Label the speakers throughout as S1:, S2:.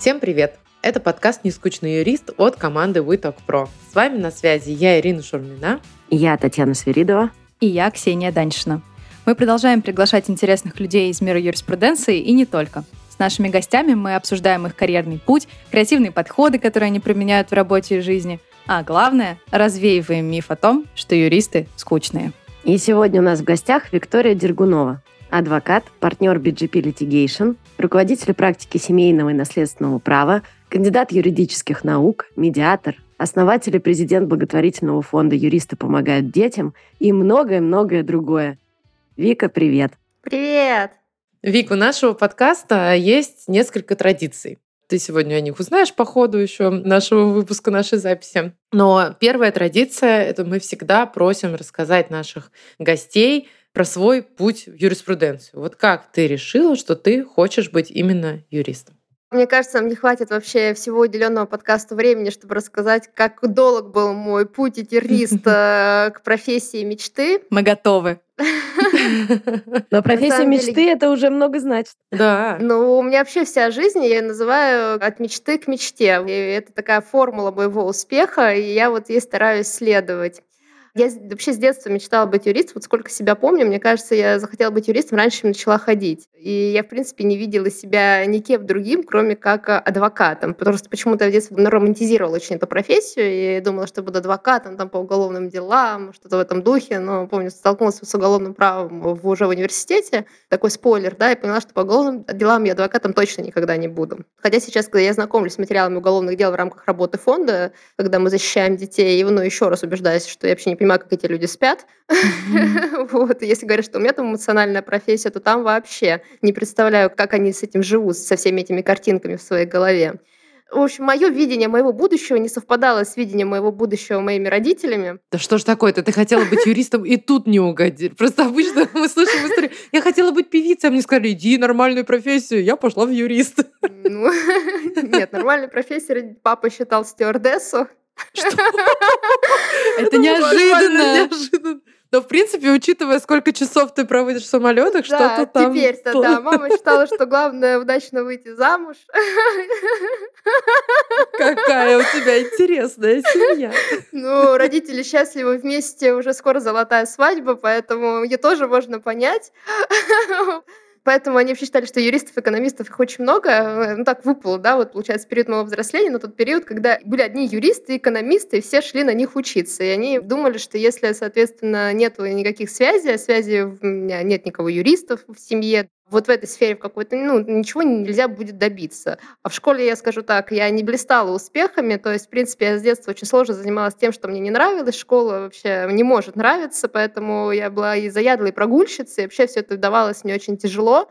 S1: Всем привет! Это подкаст «Нескучный юрист» от команды WeTalk Pro. С вами на связи я, Ирина Шурмина.
S2: Я, Татьяна Свиридова.
S3: И я, Ксения Даньшина. Мы продолжаем приглашать интересных людей из мира юриспруденции и не только. С нашими гостями мы обсуждаем их карьерный путь, креативные подходы, которые они применяют в работе и жизни, а главное, развеиваем миф о том, что юристы скучные.
S2: И сегодня у нас в гостях Виктория Дергунова, адвокат, партнер BGP Litigation, руководитель практики семейного и наследственного права, кандидат юридических наук, медиатор, основатель и президент благотворительного фонда «Юристы помогают детям» и многое-многое другое. Вика, привет!
S4: Привет!
S1: Вик, у нашего подкаста есть несколько традиций. Ты сегодня о них узнаешь по ходу еще нашего выпуска, нашей записи. Но первая традиция — это мы всегда просим рассказать наших гостей про свой путь в юриспруденцию. Вот как ты решила, что ты хочешь быть именно юристом?
S4: Мне кажется, нам не хватит вообще всего уделенного подкаста времени, чтобы рассказать, как долг был мой путь и к профессии мечты.
S3: Мы готовы.
S2: Но профессия мечты это уже много значит.
S1: Да.
S4: Ну, у меня вообще вся жизнь, я называю от мечты к мечте. И это такая формула моего успеха, и я вот ей стараюсь следовать. Я вообще с детства мечтала быть юристом. Вот сколько себя помню, мне кажется, я захотела быть юристом раньше, чем начала ходить. И я, в принципе, не видела себя никем другим, кроме как а, адвокатом. Потому что почему-то в детстве романтизировала очень эту профессию и думала, что буду адвокатом там, по уголовным делам, что-то в этом духе. Но, помню, столкнулась с уголовным правом в, уже в университете. Такой спойлер, да, и поняла, что по уголовным делам я адвокатом точно никогда не буду. Хотя сейчас, когда я знакомлюсь с материалами уголовных дел в рамках работы фонда, когда мы защищаем детей, и ну, еще раз убеждаюсь, что я вообще не понимаю, как эти люди спят. Mm-hmm. вот. Если говорят, что у меня там эмоциональная профессия, то там вообще не представляю, как они с этим живут, со всеми этими картинками в своей голове. В общем, мое видение моего будущего не совпадало с видением моего будущего моими родителями.
S1: Да что ж такое-то? Ты хотела быть юристом и тут не угодили. Просто обычно мы слышим историю. Я хотела быть певицей, а мне сказали, иди нормальную профессию. Я пошла в юрист.
S4: Ну, нет, нормальная профессия. Папа считал стюардессу.
S3: Это неожиданно.
S1: Но, в принципе, учитывая, сколько часов ты проводишь в самолетах,
S4: да,
S1: что-то там...
S4: теперь-то, да. Мама считала, что главное удачно выйти замуж.
S1: Какая у тебя интересная семья.
S4: Ну, родители счастливы вместе, уже скоро золотая свадьба, поэтому ее тоже можно понять. Поэтому они вообще считали, что юристов, экономистов их очень много. Э, ну, так выпало, да, вот получается, период моего взросления, на тот период, когда были одни юристы, экономисты, и все шли на них учиться. И они думали, что если, соответственно, нет никаких связей, а связи у меня нет никого юристов в семье, вот в этой сфере в какой-то, ну, ничего нельзя будет добиться. А в школе, я скажу так, я не блистала успехами, то есть, в принципе, я с детства очень сложно занималась тем, что мне не нравилось, школа вообще не может нравиться, поэтому я была и заядлой прогульщицей, и вообще все это давалось мне очень тяжело.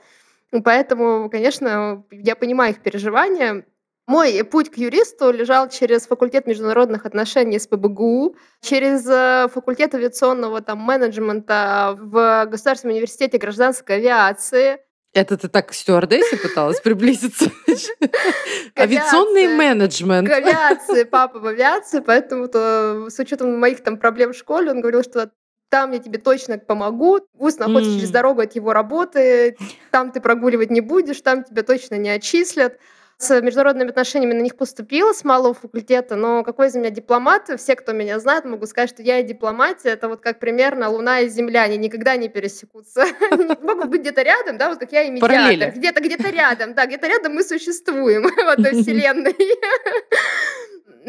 S4: Поэтому, конечно, я понимаю их переживания, мой путь к юристу лежал через факультет международных отношений с ПБГУ, через э, факультет авиационного там, менеджмента в Государственном университете гражданской авиации.
S1: Это ты так к стюардессе пыталась приблизиться? Авиационный менеджмент.
S4: К авиации, папа в авиации, поэтому то, с учетом моих там проблем в школе, он говорил, что там я тебе точно помогу, вуз находится через дорогу от его работы, там ты прогуливать не будешь, там тебя точно не отчислят с международными отношениями на них поступила с малого факультета, но какой из меня дипломат? Все, кто меня знает, могут сказать, что я и дипломатия, это вот как примерно Луна и Земля, они никогда не пересекутся. Могут быть где-то рядом, да, вот как я и медиатор. Где-то где-то рядом, да, где-то рядом мы существуем в этой вселенной.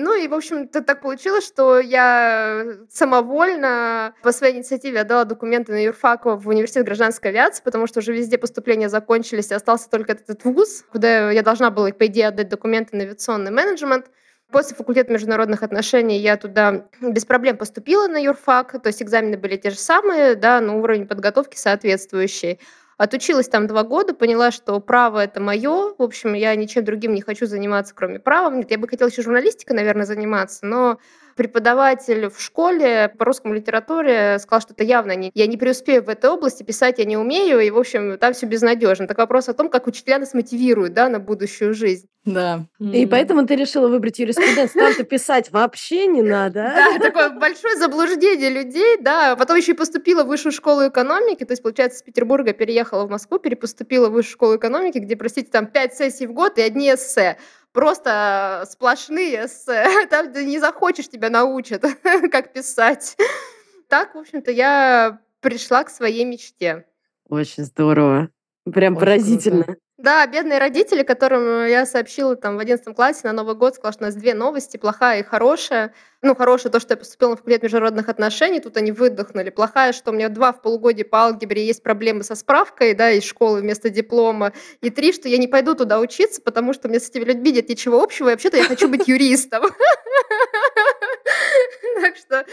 S4: Ну и, в общем-то, так получилось, что я самовольно по своей инициативе отдала документы на юрфак в университет гражданской авиации, потому что уже везде поступления закончились, и остался только этот вуз, куда я должна была, по идее, отдать документы на авиационный менеджмент. После факультета международных отношений я туда без проблем поступила на юрфак, то есть экзамены были те же самые, да, но уровень подготовки соответствующий. Отучилась там два года, поняла, что право — это мое. В общем, я ничем другим не хочу заниматься, кроме права. Я бы хотела еще журналистикой, наверное, заниматься, но преподаватель в школе по русскому литературе сказал, что это явно не... Я не преуспею в этой области, писать я не умею, и, в общем, там все безнадежно. Так вопрос о том, как учителя нас мотивируют да, на будущую жизнь.
S3: Да.
S2: И поэтому ты решила выбрать юриспруденцию. Там-то писать вообще не надо.
S4: Да, такое большое заблуждение людей, да. Потом еще и поступила в высшую школу экономики, то есть, получается, с Петербурга переехала в Москву, перепоступила в высшую школу экономики, где, простите, там пять сессий в год и одни эссе. Просто сплошные эссе. Там ты не захочешь, тебя научат, как писать. Так, в общем-то, я пришла к своей мечте.
S2: Очень здорово. Прям
S1: Очень
S2: поразительно.
S1: круто.
S4: Да, бедные родители, которым я сообщила там в 11 классе на Новый год, сказала, что у нас две новости, плохая и хорошая. Ну, хорошая то, что я поступила на факультет международных отношений, тут они выдохнули. Плохая, что у меня два в полугодие по алгебре есть проблемы со справкой, да, из школы вместо диплома. И три, что я не пойду туда учиться, потому что мне с этими людьми нет ничего общего, и вообще-то я хочу быть юристом. Так что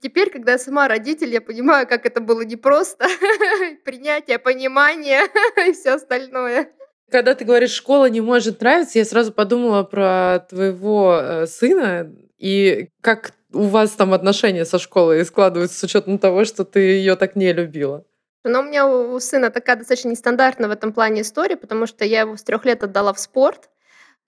S4: теперь, когда я сама родитель, я понимаю, как это было непросто. Принятие, понимание и все остальное.
S1: Когда ты говоришь, школа не может нравиться, я сразу подумала про твоего э, сына и как у вас там отношения со школой складываются с учетом того, что ты ее так не любила.
S4: Но у меня у сына такая достаточно нестандартная в этом плане история, потому что я его с трех лет отдала в спорт,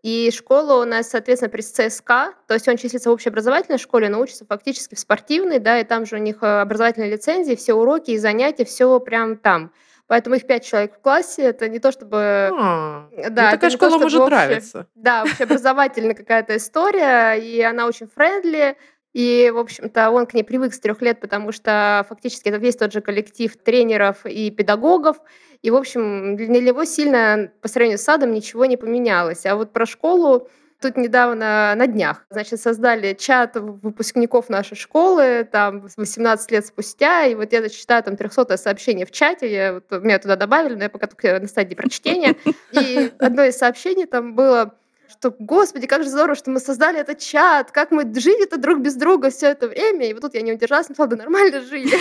S4: и школа у нас, соответственно, при ЦСКА, то есть он числится в общеобразовательной школе, но учится фактически в спортивной, да, и там же у них э, образовательные лицензии, все уроки и занятия, все прям там. Поэтому их пять человек в классе, это не то чтобы...
S1: А,
S4: Да,
S1: ну,
S4: это
S1: такая
S4: не то,
S1: школа
S4: чтобы
S1: может
S4: общее-
S1: нравиться.
S4: Да, общеобразовательная какая-то история, и она очень френдли. И, в общем-то, он к ней привык с трех лет, потому что фактически это весь тот же коллектив тренеров и педагогов. И, в общем, для него сильно по сравнению с садом ничего не поменялось. А вот про школу тут недавно на днях, значит, создали чат выпускников нашей школы, там, 18 лет спустя, и вот я значит, читаю там 300 сообщение в чате, я, вот, меня туда добавили, но я пока только на стадии прочтения, и одно из сообщений там было, что, господи, как же здорово, что мы создали этот чат, как мы жили-то друг без друга все это время. И вот тут я не удержалась, написала, да нормально жили.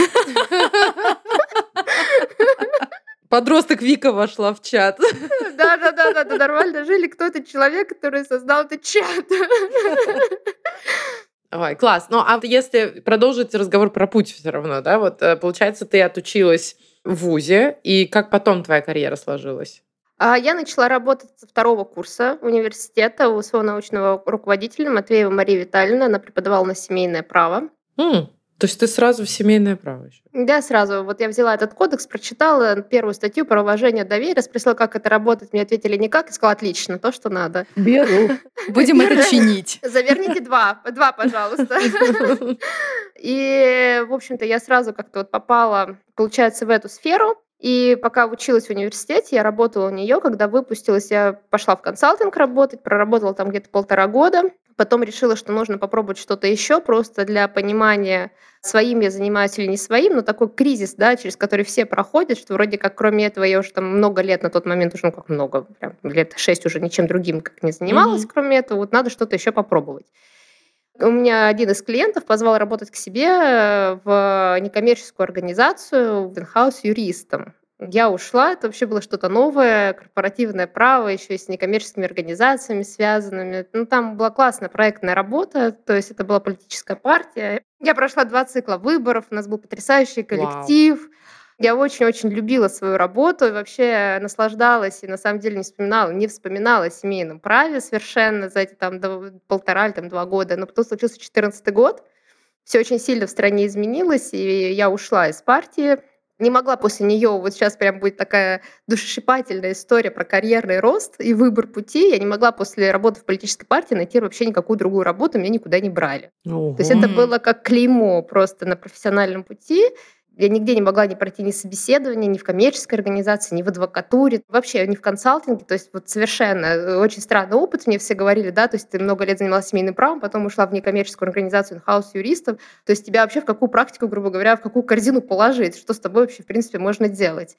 S1: Подросток Вика вошла в чат.
S4: Да-да-да, да, нормально жили. Кто этот человек, который создал этот чат?
S1: Ой, класс. Ну, а если продолжить разговор про путь все равно, да, вот э, получается, ты отучилась в ВУЗе, и как потом твоя карьера сложилась?
S4: А Я начала работать со второго курса университета у своего научного руководителя Матвеева Марии Витальевны. Она преподавала на семейное право.
S1: М, то есть ты сразу в семейное право еще?
S4: Да, сразу. Вот я взяла этот кодекс, прочитала первую статью про уважение доверия, спросила, как это работает. Мне ответили никак, и сказала, отлично, то, что надо.
S2: Беру.
S3: Будем это чинить.
S4: Заверните два, два, пожалуйста. И, в общем-то, я сразу как-то вот попала, получается, в эту сферу. И пока училась в университете, я работала у нее. Когда выпустилась, я пошла в консалтинг работать, проработала там где-то полтора года. Потом решила, что нужно попробовать что-то еще, просто для понимания, своим я занимаюсь или не своим, но такой кризис, да, через который все проходят, что вроде как кроме этого я уже там много лет на тот момент, уже ну как много, прям лет шесть уже ничем другим как не занималась,
S1: Мгм.
S4: кроме этого, вот надо что-то еще попробовать. У меня один из клиентов позвал работать к себе э, в некоммерческую организацию, в инхаус юристом. Я ушла, это вообще было что-то новое, корпоративное право, еще и с некоммерческими организациями связанными. Ну, там была классная проектная работа, то есть это была политическая партия. Я прошла два цикла выборов, у нас был потрясающий коллектив. Я очень-очень любила свою работу и вообще наслаждалась и на самом деле не вспоминала, не вспоминала о семейном праве совершенно за эти там полтора или там два года. Но потом случился 2014 год, все очень сильно в стране изменилось, и я ушла из партии. Не могла после нее, вот сейчас прям будет такая душесчипательная история про карьерный рост и выбор пути. Я не могла после работы в политической партии найти вообще никакую другую работу, меня никуда не брали. То есть это было как клеймо просто на профессиональном пути. Я нигде не могла не пройти ни собеседование, ни в коммерческой организации, ни в адвокатуре, вообще ни в консалтинге. То есть вот совершенно э, очень странный опыт. Мне все говорили, да, то есть ты много лет занималась семейным правом, потом ушла в некоммерческую организацию инхаус юристов. То есть тебя вообще в какую практику, грубо говоря, в какую корзину положить, что с тобой вообще, в принципе, можно делать.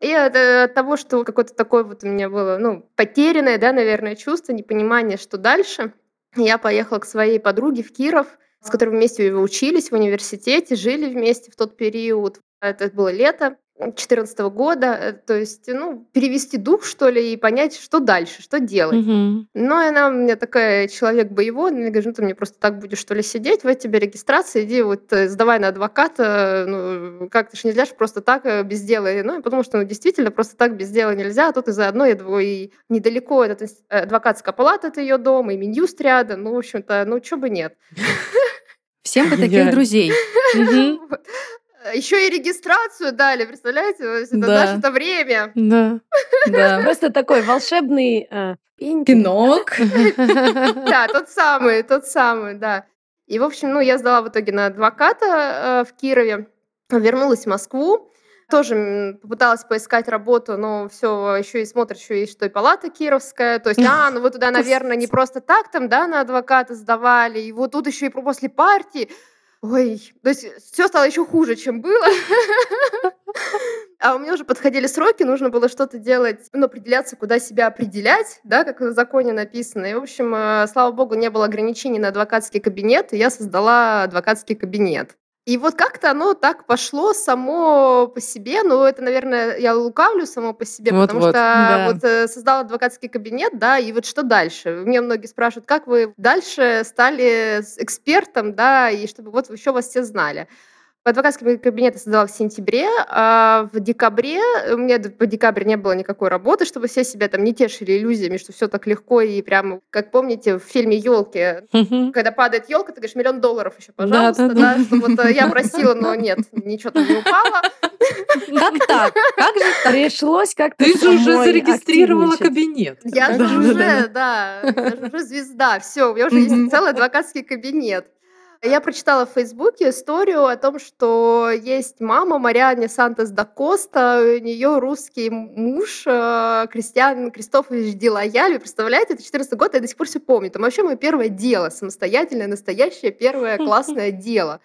S4: И от, от того, что какое-то такое вот у меня было, ну, потерянное, да, наверное, чувство, непонимание, что дальше, я поехала к своей подруге в Киров, с которой вместе учились в университете, жили вместе в тот период. Это было лето 2014 года. Э, То есть, ну, перевести дух, что ли, и понять, что дальше, что делать.
S1: Мгм.
S4: Но она у меня такая человек боевой, она мне говорит, ну ты мне просто так будешь что ли сидеть, вот тебе регистрация, иди вот э, сдавай на адвоката, ну как ты ж нельзя ж просто так э, без дела. Ну и потому что ну, действительно просто так без дела нельзя, а тут и заодно думаю, и недалеко этот адвокатская палата от ее дома, и Минюст рядом, ну в общем-то, ну чё бы нет.
S3: Всем бы таких друзей.
S4: Еще и регистрацию дали, представляете? Это
S1: Да.
S4: наше-то время.
S1: Да.
S3: Да.
S2: Просто такой волшебный э.
S3: Пинок.
S4: Да, тот самый, тот самый, да. И, в общем, ну, я сдала в итоге на адвоката э, в Кирове, вернулась в Москву, тоже попыталась поискать работу, но все еще и смотришь, еще есть что и палата кировская. То есть, а, ну вы туда, наверное, не просто так там, да, на адвоката сдавали, и вот тут еще и после партии. Ой, то есть все стало еще хуже, чем было. А у меня уже подходили сроки, нужно было что-то делать, ну, определяться, куда себя определять, да, как в законе написано. И, в общем, э, слава богу, не было ограничений на адвокатский кабинет, и я создала адвокатский кабинет. И вот как-то оно так пошло само по себе. Ну, это, наверное, я лукавлю само по себе, потому
S1: Вот-вот,
S4: что
S3: да.
S4: вот э, создала адвокатский кабинет, да, и вот что дальше? Мне многие спрашивают, как вы дальше стали экспертом, да, и чтобы вот еще вас все знали. Адвокатский кабинет я создала в сентябре, а в декабре у меня по декабре не было никакой работы, чтобы все себя там не тешили иллюзиями, что все так легко и прям, как помните в фильме елки, когда падает елка, ты говоришь миллион долларов еще,
S1: Да,
S4: пожалуйста,
S1: да,
S4: да,
S1: да.
S4: что вот э, я просила, но нет, ничего там не упало.
S3: Как так? Как же так?
S2: Пришлось как-то
S1: Ты же уже зарегистрировала кабинет.
S4: Я
S1: Да,
S4: же
S1: да,
S4: уже, да, я же уже звезда, все, у меня уже есть целый адвокатский кабинет. Я прочитала в Фейсбуке историю о том, что есть мама Мариане Сантос да Коста, у нее русский муж э, Кристиан Кристофович Дилаяль. Представляете, это 14 год, я до сих пор все помню. Там вообще мое первое дело, самостоятельное, настоящее, первое классное дело.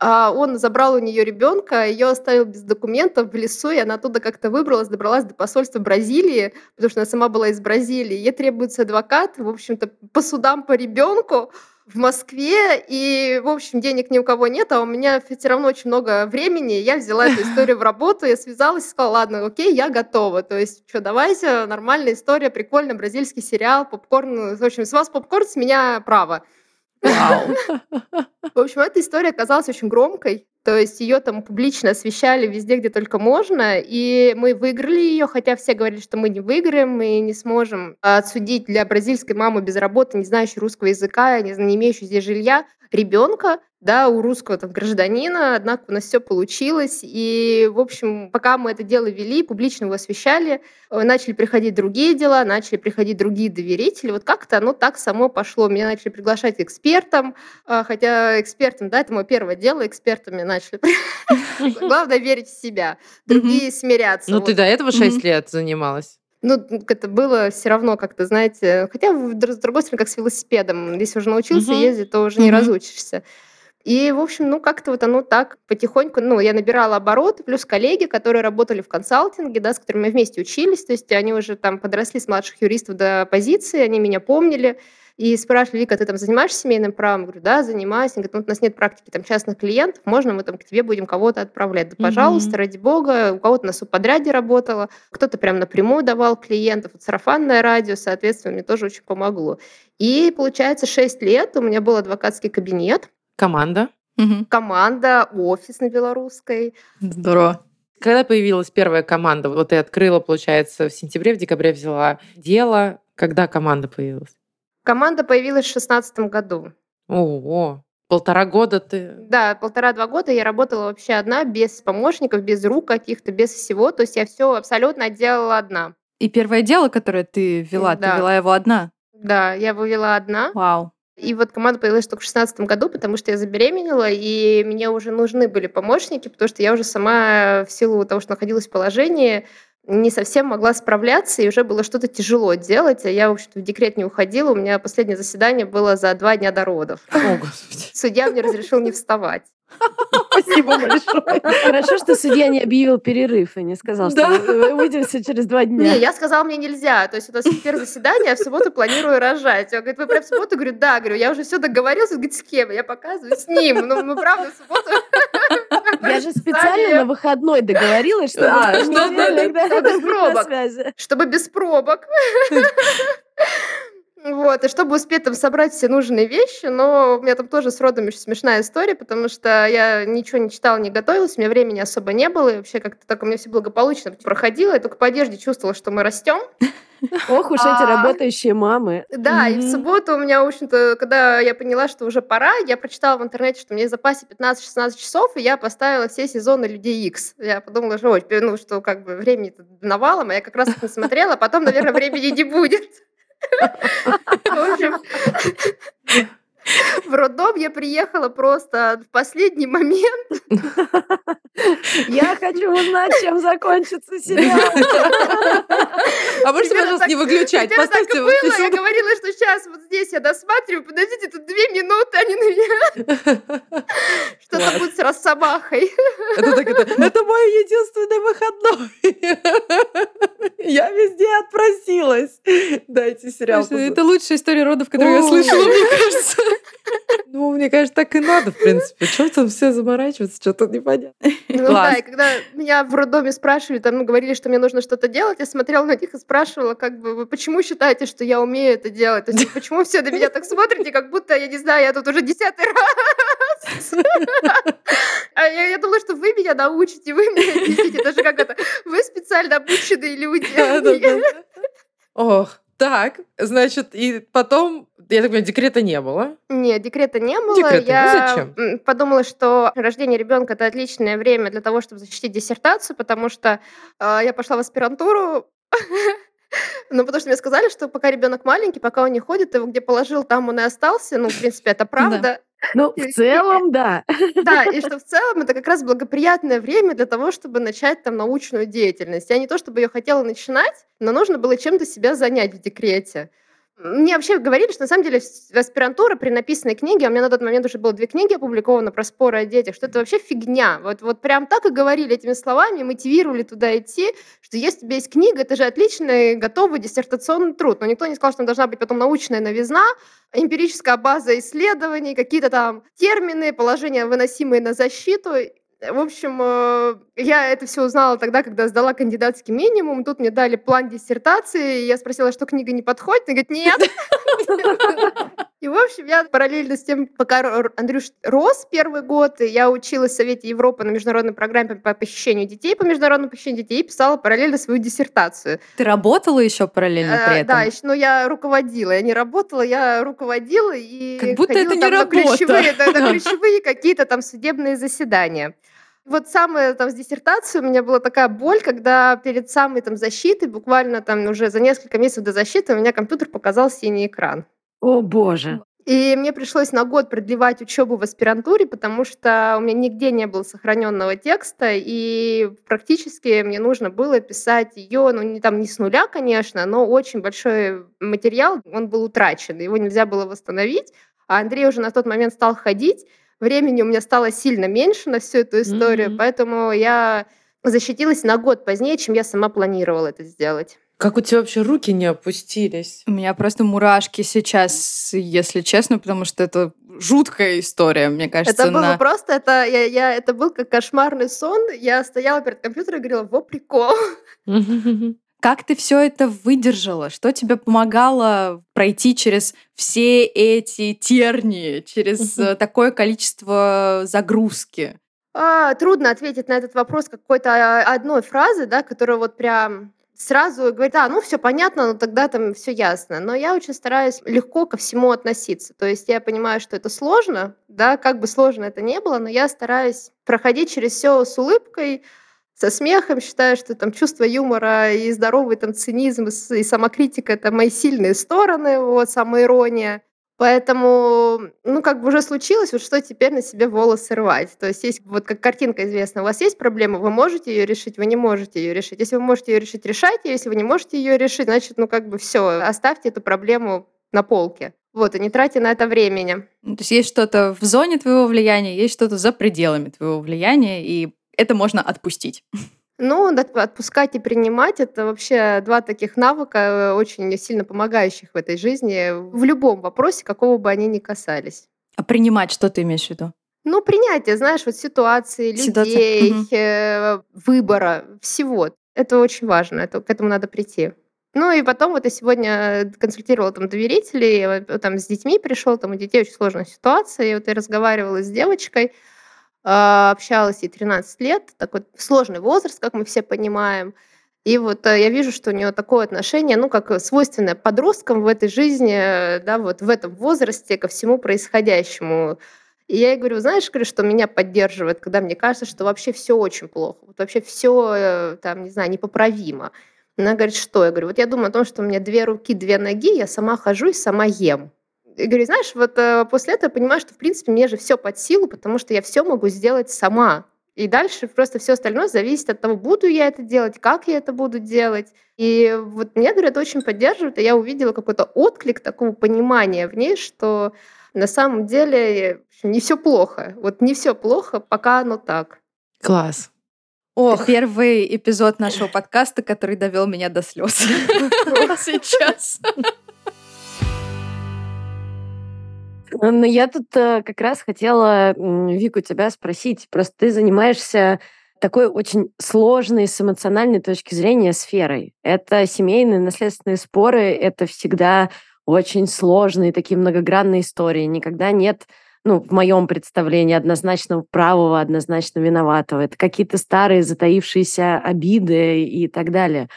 S4: А, Он забрал у нее ребенка, ее оставил без документов в лесу, и она оттуда как-то выбралась, добралась до посольства Бразилии, потому что она сама была из Бразилии. Ей требуется адвокат, в общем-то, по судам по ребенку в Москве, и, в общем, денег ни у кого нет, а у меня все равно очень много времени. Я взяла эту историю в работу, я связалась и сказала, ладно, окей, я готова. То есть, что, давайте, нормальная история, прикольно, бразильский сериал, попкорн. В общем, с вас попкорн, с меня право. В общем, эта история оказалась очень громкой. То есть ее там публично освещали везде, где только можно, и мы выиграли ее, хотя все говорили, что мы не выиграем, мы не сможем отсудить для бразильской мамы без работы, не знающей русского языка, не имеющей здесь жилья, ребенка, да, у русского там гражданина, однако у нас все получилось, и, в общем, пока мы это дело вели, публично его освещали, э, начали приходить другие дела, начали приходить другие доверители, вот как-то оно так само пошло, меня начали приглашать к экспертам, а, хотя экспертам, да, это мое первое дело, экспертами начали. Главное верить в себя, другие смиряться.
S1: Ну, ты до этого 6
S3: Мгм.
S1: лет занималась.
S4: Ну, это было все равно как-то, знаете, хотя с другой стороны, как с велосипедом, если уже научился ездить, то уже не разучишься. И, в общем, ну, как-то вот оно так потихоньку, ну, я набирала обороты, плюс коллеги, которые работали в консалтинге, да, с которыми мы вместе учились, то есть они уже там подросли с младших юристов до позиции, они меня помнили, и спрашивали, Вика, ты там занимаешься семейным правом? Я говорю, да, занимаюсь. Они говорят, ну, у нас нет практики там частных клиентов, можно мы там к тебе будем кого-то отправлять? Да, пожалуйста, ради бога. У кого-то на субподряде работала, кто-то прям напрямую давал клиентов. Вот сарафанное радио, соответственно, мне тоже очень помогло. И, получается, 6 лет у меня был адвокатский кабинет,
S1: Команда.
S3: Мгм.
S4: команда, офис на белорусской.
S3: Здорово.
S1: Когда появилась первая команда? Вот ты открыла, получается, в сентябре, в декабре взяла дело. Когда команда появилась?
S4: Команда появилась в 2016 году.
S1: Ого, полтора года ты...
S4: Да, полтора-два года я работала вообще одна, без помощников, без рук каких-то, без всего. То есть я все абсолютно делала одна.
S3: И первое дело, которое ты вела,
S4: Да.
S3: ты вела его одна.
S4: Да, я его вела одна.
S3: Вау.
S4: И вот команда появилась только в 2016 году, потому что я забеременела, и мне уже нужны были помощники, потому что я уже сама в силу того, что находилась в положении, не совсем могла справляться, и уже было что-то тяжело делать. А я, в общем-то, в декрет не уходила. У меня последнее заседание было за два дня до родов.
S1: О, Господи.
S4: Судья мне разрешил не вставать.
S1: Спасибо большое.
S2: Хорошо, что судья не объявил перерыв и не сказал, что вы выйдете через два дня.
S4: Не, я сказала, мне нельзя. То есть у нас первое заседание, я в субботу планирую рожать. Он говорит, вы прям в субботу? Говорю, да. Говорю, я уже все договорился. Он говорит, с кем? Я показываю, с ним. Ну, мы правда в субботу.
S2: Я же специально на выходной договорилась, что
S1: А,
S2: в
S1: что да,
S2: понедельник, да,
S4: да, без пробок. чтобы без пробок. Вот, и чтобы успеть там собрать все нужные вещи, но у меня там тоже с родом еще смешная история, потому что я ничего не читала, не готовилась, у меня времени особо не было, и вообще как-то так у меня все благополучно проходило, я только по одежде чувствовала, что мы растем.
S2: Ох уж эти
S4: А.
S2: работающие мамы.
S4: Да, и в субботу у меня, в общем-то, когда я поняла, что уже пора, я прочитала в интернете, что у меня в запасе 15-16 часов, и я поставила все сезоны Людей Икс. Я подумала, что, ну, что как бы времени-то навалом, а я как раз их не смотрела, а потом, наверное, времени не будет. В общем, в роддом я приехала просто в последний момент.
S2: Я хочу узнать, чем закончится сериал.
S1: А можете, пожалуйста, не выключать?
S4: Примерно так
S1: Поставьте
S4: было. Я говорила, что сейчас вот здесь я досматриваю, подождите, тут две минуты, они на меня что-то будет с росомахой.
S1: Это так, это, мой единственный выходной. Я везде отпросилась. Дайте сериал.
S3: Это лучшая история родов, которую я слышала, мне кажется.
S1: Ну, мне кажется, так и надо, в принципе. Чего там все заморачиваться, что-то непонятно.
S4: Ну
S1: Класс.
S4: да, и когда меня в роддоме спрашивали, там ну, говорили, что мне нужно что-то делать, я смотрела на них и спрашивала, как бы, вы почему считаете, что я умею это делать? То есть почему все на меня так смотрите, как будто, я не знаю, я тут уже десятый раз. А я, я думала, что вы меня научите, вы мне объясните. Даже как это, вы специально обученные люди.
S1: Ох, так, значит, и потом, я так понимаю, декрета не было.
S4: Нет, декрета не было.
S1: Декрета, ну
S4: я
S1: зачем?
S4: м, подумала, что рождение ребенка это отличное время для того, чтобы защитить диссертацию, потому что э, я пошла в аспирантуру. Ну, потому что мне сказали, что пока ребенок маленький, пока он не ходит, его где положил, там он и остался. Ну, в принципе, это правда.
S2: Ну, в целом, да.
S4: Да, и что в целом это как раз благоприятное время для того, чтобы начать там научную деятельность. Я не то чтобы ее хотела начинать, но нужно было чем-то себя занять в декрете. Мне вообще говорили, что на самом деле аспирантура при написанной книге, а у меня на тот момент уже было две книги опубликованы про споры о детях, что это вообще фигня. Вот, вот прям так и говорили этими словами, мотивировали туда идти, что если у тебя есть книга, это же отличный готовый диссертационный труд. Но никто не сказал, что должна быть потом научная новизна, эмпирическая база исследований, какие-то там термины, положения, выносимые на защиту. В общем, э, я это все узнала тогда, когда сдала кандидатский минимум. Тут мне дали план диссертации. и Я спросила, что книга не подходит. Она говорит, нет. И, в общем, я параллельно с тем, пока Андрюш рос первый год, я училась в Совете Европы на международной программе по похищению детей, по международному похищению детей, и писала параллельно свою диссертацию.
S3: Ты работала еще параллельно
S4: Э,
S3: при этом?
S4: Да, ещё- но я руководила, я не работала, я руководила и
S3: Как будто это не
S4: там на
S3: работа.
S4: ключевые, на ключевые какие-то там судебные заседания. Вот самое там с диссертацией у меня была такая боль, когда перед самой там защитой, буквально там уже за несколько месяцев до защиты, у меня компьютер показал синий экран.
S2: О, боже.
S4: И мне пришлось на год продлевать учебу в аспирантуре, потому что у меня нигде не было сохраненного текста, и практически мне нужно было писать ее, ну, не, там, не с нуля, конечно, но очень большой материал, он был утрачен, его нельзя было восстановить. А Андрей уже на тот момент стал ходить, времени у меня стало сильно меньше на всю эту историю,
S1: Мгм.
S4: поэтому я защитилась на год позднее, чем я сама планировала это сделать.
S1: Как у тебя вообще руки не опустились?
S3: У меня просто мурашки сейчас, если честно, потому что это жуткая история, мне кажется.
S4: Это было
S3: на-
S4: просто, это, я, я- это был как кошмарный сон. Я стояла перед компьютером и говорила, во прикол.
S3: Как ты все это выдержала? Что тебе помогало пройти через все эти тернии, через э, такое количество загрузки?
S4: А, трудно ответить на этот вопрос какой-то а, одной фразы, да, которая вот прям сразу говорит, а, ну все понятно, ну тогда там все ясно. Но я очень стараюсь легко ко всему относиться. То есть я понимаю, что это сложно, да, как бы сложно это не было, но я стараюсь проходить через все с улыбкой, со смехом, считаю, что там чувство юмора и здоровый там цинизм и самокритика это мои сильные стороны, вот самоирония. Поэтому, ну, как бы уже случилось, вот что теперь на себе волосы рвать. То есть есть вот как картинка известна, у вас есть проблема, вы можете ее решить, вы не можете ее решить. Если вы можете ее решить, решайте. Если вы не можете ее решить, значит, ну, как бы все, оставьте эту проблему на полке. Вот, и не тратьте на это времени.
S3: Ну, То есть есть что-то в зоне твоего влияния, есть что-то за пределами твоего влияния, и это можно отпустить.
S4: Ну, отпускать и принимать — это вообще два таких навыка, э, очень сильно помогающих в этой жизни, в любом вопросе, какого бы они ни касались.
S3: А принимать, что ты имеешь в виду?
S4: Ну, принятие, знаешь, вот ситуации,
S3: Ситуация,
S4: людей,
S3: мгм.
S4: э, выбора, всего. Это очень важно, это, к этому надо прийти. Ну и потом вот я сегодня консультировала там доверителей, э, там с детьми пришел, там у детей очень сложная ситуация, и вот я разговаривала с девочкой, общалась ей 13 лет, такой сложный возраст, как мы все понимаем. И вот э, я вижу, что у нее такое отношение, ну, как свойственное подросткам в этой жизни, э, да, вот в этом возрасте ко всему происходящему. И я ей говорю, знаешь, говорю, что меня поддерживает, когда мне кажется, что вообще все очень плохо, вот вообще все, э, там, не знаю, непоправимо. Она говорит, что? Я говорю, вот я думаю о том, что у меня две руки, две ноги, я сама хожу и сама ем. И говорю, знаешь, вот э, после этого я понимаю, что, в принципе, мне же все под силу, потому что я все могу сделать сама. И дальше просто все остальное зависит от того, буду я это делать, как я это буду делать. И вот мне, говорят, очень поддерживают, и я увидела какой-то отклик такого понимания в ней, что на самом деле не все плохо. Вот не все плохо, пока оно так.
S1: Класс.
S3: Ох. Первый эпизод нашего подкаста, который довел меня до слез сейчас.
S2: Но я тут э, как раз хотела, Вику, тебя спросить. Просто ты занимаешься такой очень сложной с эмоциональной точки зрения сферой. Это семейные наследственные споры, это всегда очень сложные, такие многогранные истории. Никогда нет, ну, в моем представлении, однозначно правого, однозначно виноватого. Это какие-то старые затаившиеся обиды и так далее.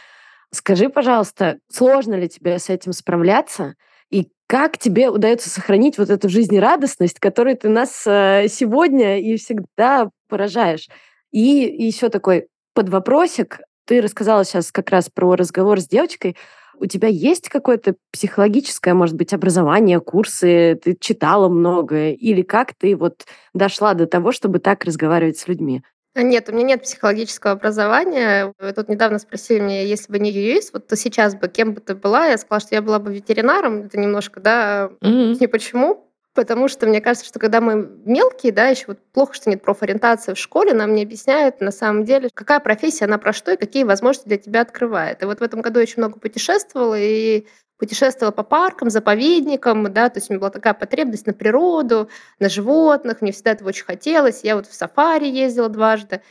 S2: Скажи, пожалуйста, сложно ли тебе с этим справляться? И как тебе удается сохранить вот эту жизнерадостность, которой ты нас э, сегодня и всегда поражаешь? И еще такой подвопросик. Ты рассказала сейчас как раз про разговор с девочкой. У тебя есть какое-то психологическое, может быть, образование, курсы, ты читала многое, или как ты вот дошла до того, чтобы так разговаривать с людьми?
S4: А, нет, у меня нет психологического образования. Вы тут недавно спросили меня, если бы не юрист, вот то сейчас бы кем бы ты была? Я сказала, что я была бы ветеринаром. Это немножко, да, mm-hmm. не почему. Потому что мне кажется, что когда мы мелкие, да, еще вот плохо, что нет профориентации в школе, нам не объясняют на самом деле, какая профессия, она про что и какие возможности для тебя открывает. И вот в этом году я очень много путешествовала, и путешествовала по паркам, заповедникам, да, то есть у меня была такая потребность на природу, на животных, мне всегда этого очень хотелось. Я вот в сафари ездила дважды.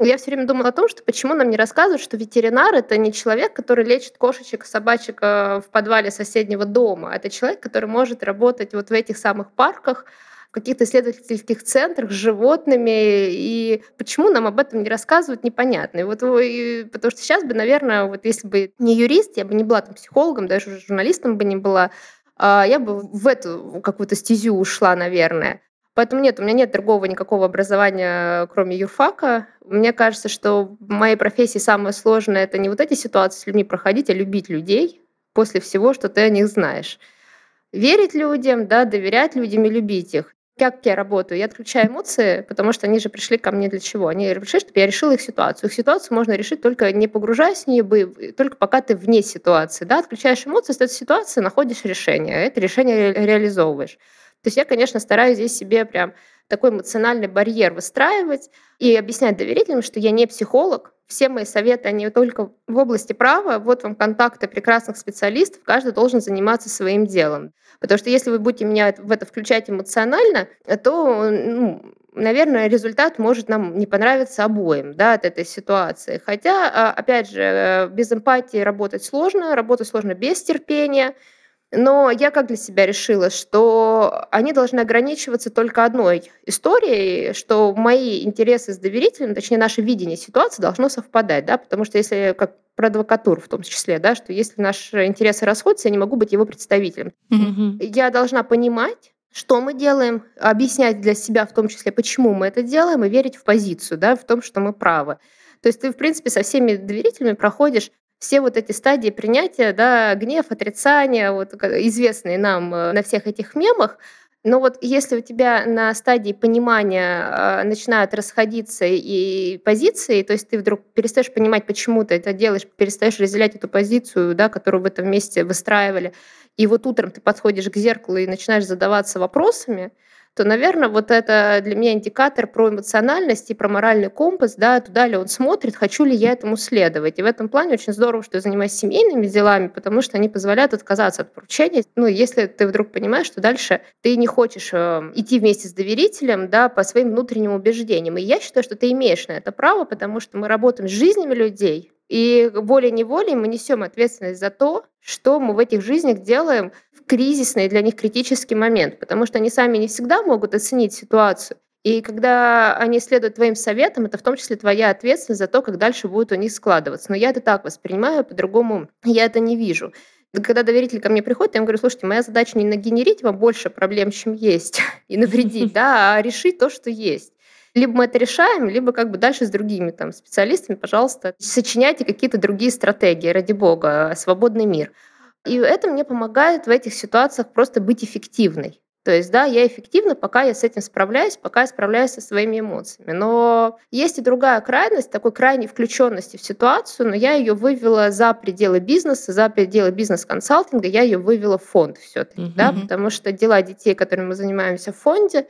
S4: Я все время думала о том, что почему нам не рассказывают, что ветеринар это не человек, который лечит кошечек, собачек э, в подвале соседнего дома. Это человек, который может работать вот в этих самых парках, каких-то исследовательских центрах с животными, и почему нам об этом не рассказывают, непонятно. И вот, и, потому что сейчас бы, наверное, вот если бы не юрист, я бы не была там психологом, даже журналистом бы не была, а, я бы в эту какую-то стезю ушла, наверное. Поэтому нет, у меня нет другого никакого образования, кроме юрфака. Мне кажется, что в моей профессии самое сложное — это не вот эти ситуации с людьми проходить, а любить людей после всего, что ты о них знаешь. Верить людям, да, доверять людям и любить их. Как я работаю? Я отключаю эмоции, потому что они же пришли ко мне для чего? Они пришли, чтобы я решила их ситуацию. Их ситуацию можно решить только не погружаясь в нее, только пока ты вне ситуации. Да? Отключаешь эмоции, с этой ситуации находишь решение. Это решение реализовываешь. То есть я, конечно, стараюсь здесь себе прям такой эмоциональный барьер выстраивать и объяснять доверителям, что я не психолог, все мои советы, они только в области права, вот вам контакты прекрасных специалистов, каждый должен заниматься своим делом. Потому что если вы будете меня в это включать эмоционально, то, ну, наверное, результат может нам не понравиться обоим да, от этой ситуации. Хотя, а, опять же, э, без эмпатии работать сложно, работать сложно без терпения, но я как для себя решила, что они должны ограничиваться только одной историей, что мои интересы с доверителем, точнее, наше видение ситуации должно совпадать, да, потому что если, как про адвокатуру в том числе, да, что если наши интересы расходятся, я не могу быть его представителем. Mm-hmm. Я должна понимать, что мы делаем, объяснять для себя в том числе, почему мы это делаем, и верить в позицию, да, в том, что мы правы. То есть ты, в принципе, со всеми доверителями проходишь все вот эти стадии принятия, да, гнев, отрицание, вот известные нам э, на всех этих мемах, но вот если у тебя на стадии понимания э, начинают расходиться и позиции, то есть ты вдруг перестаешь понимать, почему ты это делаешь, перестаешь разделять эту позицию, да, которую в этом месте выстраивали, и вот утром ты подходишь к зеркалу и начинаешь задаваться вопросами, то, наверное, вот это для меня индикатор про эмоциональность и про моральный компас, да, туда ли он смотрит, хочу ли я этому следовать. И в этом плане очень здорово, что я занимаюсь семейными делами, потому что они позволяют отказаться от поручения. Ну, если ты вдруг понимаешь, что дальше ты не хочешь э, идти вместе с доверителем, да, по своим внутренним убеждениям. И я считаю, что ты имеешь на это право, потому что мы работаем с жизнями людей, и волей-неволей мы несем ответственность за то, что мы в этих жизнях делаем в кризисный для них критический момент, потому что они сами не всегда могут оценить ситуацию. И когда они следуют твоим советам, это в том числе твоя ответственность за то, как дальше будет у них складываться. Но я это так воспринимаю, по-другому я это не вижу. Когда доверитель ко мне приходит, я ему говорю, слушайте, моя задача не нагенерить вам больше проблем, чем есть, и навредить, да, а решить то, что есть. Либо мы это решаем, либо как бы дальше с другими там специалистами, пожалуйста, сочиняйте какие-то другие стратегии, ради бога, свободный мир. И это мне помогает в этих ситуациях просто быть эффективной. То есть, да, я эффективна, пока я с этим справляюсь, пока я справляюсь со своими эмоциями. Но есть и другая крайность, такой крайней включенности в ситуацию, но я ее вывела за пределы бизнеса, за пределы бизнес-консалтинга, я ее вывела в фонд все-таки, mm-hmm. да, потому что дела детей, которыми мы занимаемся в фонде,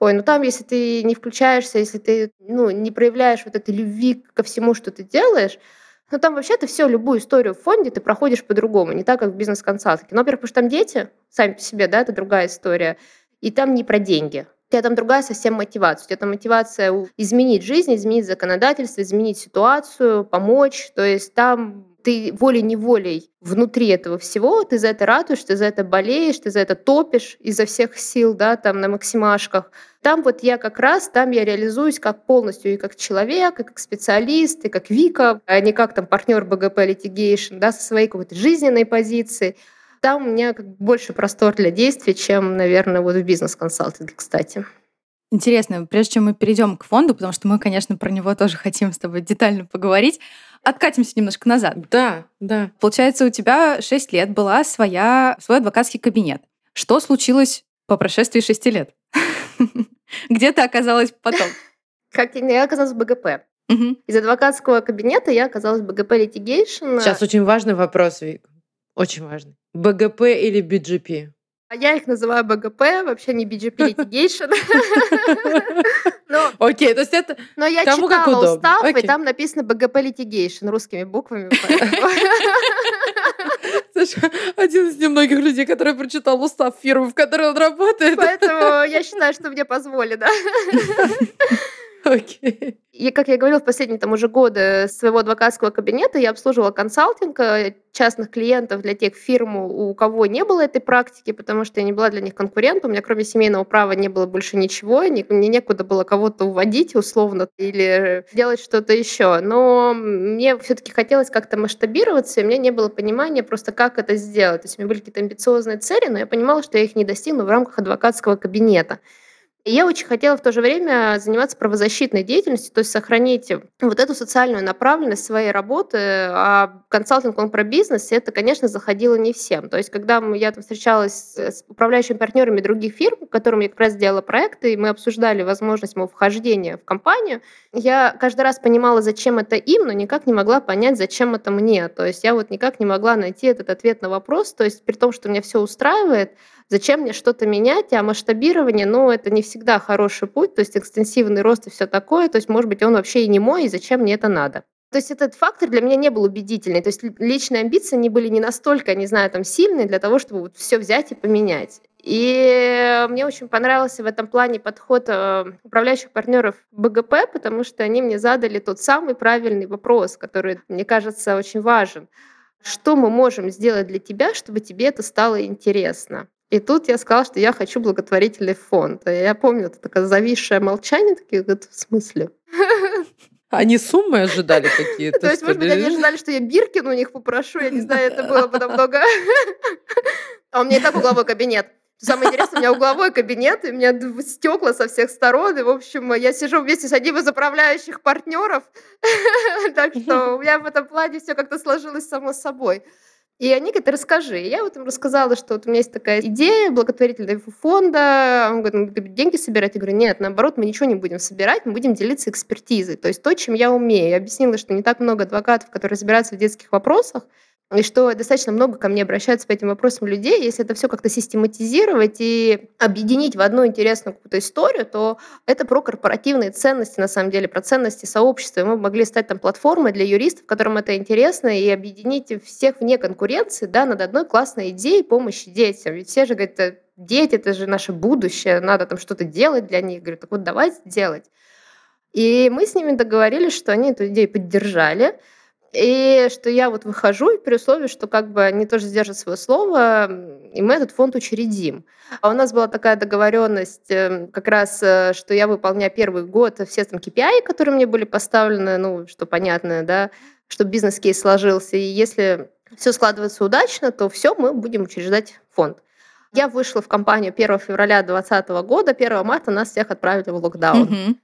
S4: Ой, ну там, если ты не включаешься, если ты ну, не проявляешь вот этой любви ко всему, что ты делаешь, ну, там вообще ты все, любую историю в фонде ты проходишь по-другому, не так, как в бизнес-консалтинге. Ну, во-первых, потому что там дети сами по себе, да, это другая история. И там не про деньги. У тебя там другая совсем мотивация. У тебя там мотивация изменить жизнь, изменить законодательство, изменить ситуацию, помочь. То есть там ты волей-неволей внутри этого всего, ты за это радуешь, ты за это болеешь, ты за это топишь изо всех сил, да, там на максимашках. Там вот я как раз, там я реализуюсь как полностью и как человек, и как специалист, и как Вика, а не как там партнер БГП Litigation, да, со своей какой-то жизненной позиции. Там у меня как больше простор для действий, чем, наверное, вот в бизнес-консалтинге, кстати.
S3: Интересно, прежде чем мы перейдем к фонду, потому что мы, конечно, про него тоже хотим с тобой детально поговорить, откатимся немножко назад.
S1: Да, да.
S3: Получается, у тебя 6 лет была своя, свой адвокатский кабинет. Что случилось по прошествии 6 лет? Где ты оказалась потом?
S4: Как я оказалась в БГП. Из адвокатского кабинета я оказалась в БГП Litigation.
S1: Сейчас очень важный вопрос, Вик. Очень важный. БГП или BGP?
S4: А я их называю БГП, вообще не BGP Litigation.
S1: Окей, то есть это
S4: Но я читала устав, и там написано БГП Litigation русскими буквами.
S1: Один из немногих людей, который прочитал устав фирмы, в которой он работает.
S4: Поэтому я считаю, что мне позволено.
S1: Окей.
S4: И, как я говорила, в последние там уже годы своего адвокатского кабинета я обслуживала консалтинг э, частных клиентов для тех фирм, у кого не было этой практики, потому что я не была для них конкурентом. У меня кроме семейного права не было больше ничего, мне некуда было кого-то уводить условно или делать что-то еще. Но мне все-таки хотелось как-то масштабироваться, и у меня не было понимания просто, как это сделать. То есть у меня были какие-то амбициозные цели, но я понимала, что я их не достигну в рамках адвокатского кабинета. И я очень хотела в то же время заниматься правозащитной деятельностью, то есть сохранить вот эту социальную направленность своей работы. А консалтинг, он про бизнес, и это, конечно, заходило не всем. То есть когда я там встречалась с управляющими партнерами других фирм, которым я как раз делала проекты, и мы обсуждали возможность моего вхождения в компанию, я каждый раз понимала, зачем это им, но никак не могла понять, зачем это мне. То есть я вот никак не могла найти этот ответ на вопрос. То есть при том, что меня все устраивает, Зачем мне что-то менять, а масштабирование, ну, это не всегда хороший путь, то есть экстенсивный рост и все такое, то есть, может быть, он вообще и не мой, и зачем мне это надо. То есть этот фактор для меня не был убедительный. То есть личные амбиции не были не настолько, не знаю, там сильные для того, чтобы вот все взять и поменять. И мне очень понравился в этом плане подход э, управляющих партнеров БГП, потому что они мне задали тот самый правильный вопрос, который, мне кажется, очень важен. Что мы можем сделать для тебя, чтобы тебе это стало интересно? И тут я сказала, что я хочу благотворительный фонд. И я помню, это такое зависшее молчание, такие, говорят, в смысле?
S1: Они суммы ожидали какие-то?
S4: То есть, может быть, они ожидали, что я Биркин у них попрошу, я не знаю, это было потом много. А у меня и так угловой кабинет. Самое интересное, у меня угловой кабинет, и у меня стекла со всех сторон, и, в общем, я сижу вместе с одним из управляющих партнеров, так что у меня в этом плане все как-то сложилось само собой. И они говорят, расскажи. И я вот им рассказала, что вот у меня есть такая идея благотворительного фонда. Он говорит, ну, деньги собирать? Я говорю, нет, наоборот, мы ничего не будем собирать, мы будем делиться экспертизой. То есть то, чем я умею. Я объяснила, что не так много адвокатов, которые разбираются в детских вопросах, и что достаточно много ко мне обращаются по этим вопросам людей. Если это все как-то систематизировать и объединить в одну интересную какую-то историю, то это про корпоративные ценности, на самом деле, про ценности сообщества. И мы могли стать там платформой для юристов, которым это интересно, и объединить всех вне конкуренции да, над одной классной идеей помощи детям. Ведь все же говорят, «Э, дети — это же наше будущее, надо там что-то делать для них. Говорю, так вот давайте делать. И мы с ними договорились, что они эту идею поддержали, И что я вот выхожу, при условии, что как бы они тоже сдержат свое слово, и мы этот фонд учредим. А у нас была такая договоренность эм, как раз, э, что я выполняю первый год все там KPI, которые мне были поставлены, ну, что понятно, да, чтобы бизнес-кейс сложился. И если все складывается удачно, то все, мы будем учреждать фонд. Я вышла в компанию 1 февраля 2020 года, 1 марта нас всех отправили в локдаун.
S3: Мгм.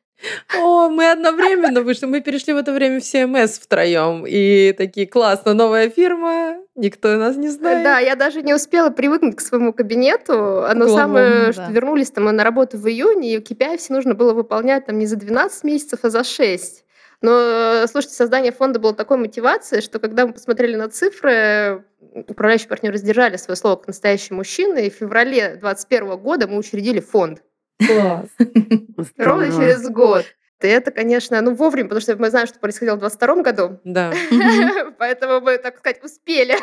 S1: О, мы одновременно вышли. Мы перешли в это время в CMS втроем. И такие, классно, новая фирма, никто нас не знает.
S4: Да, я даже не успела привыкнуть к своему кабинету. Оно
S1: Голову,
S4: самое, что
S3: да.
S4: вернулись там мы на работу в июне, и KPI все нужно было выполнять там не за 12 месяцев, а за 6. Но, э, слушайте, создание фонда было такой мотивацией, что когда мы посмотрели на цифры, управляющие партнеры сдержали свое слово как настоящие мужчины, и в феврале 2021 года мы учредили фонд.
S1: Класс.
S4: Ровно через год. И это, конечно, ну вовремя, потому что мы знаем, что происходило в 2022 году.
S1: Да.
S4: Поэтому мы, так сказать, успели.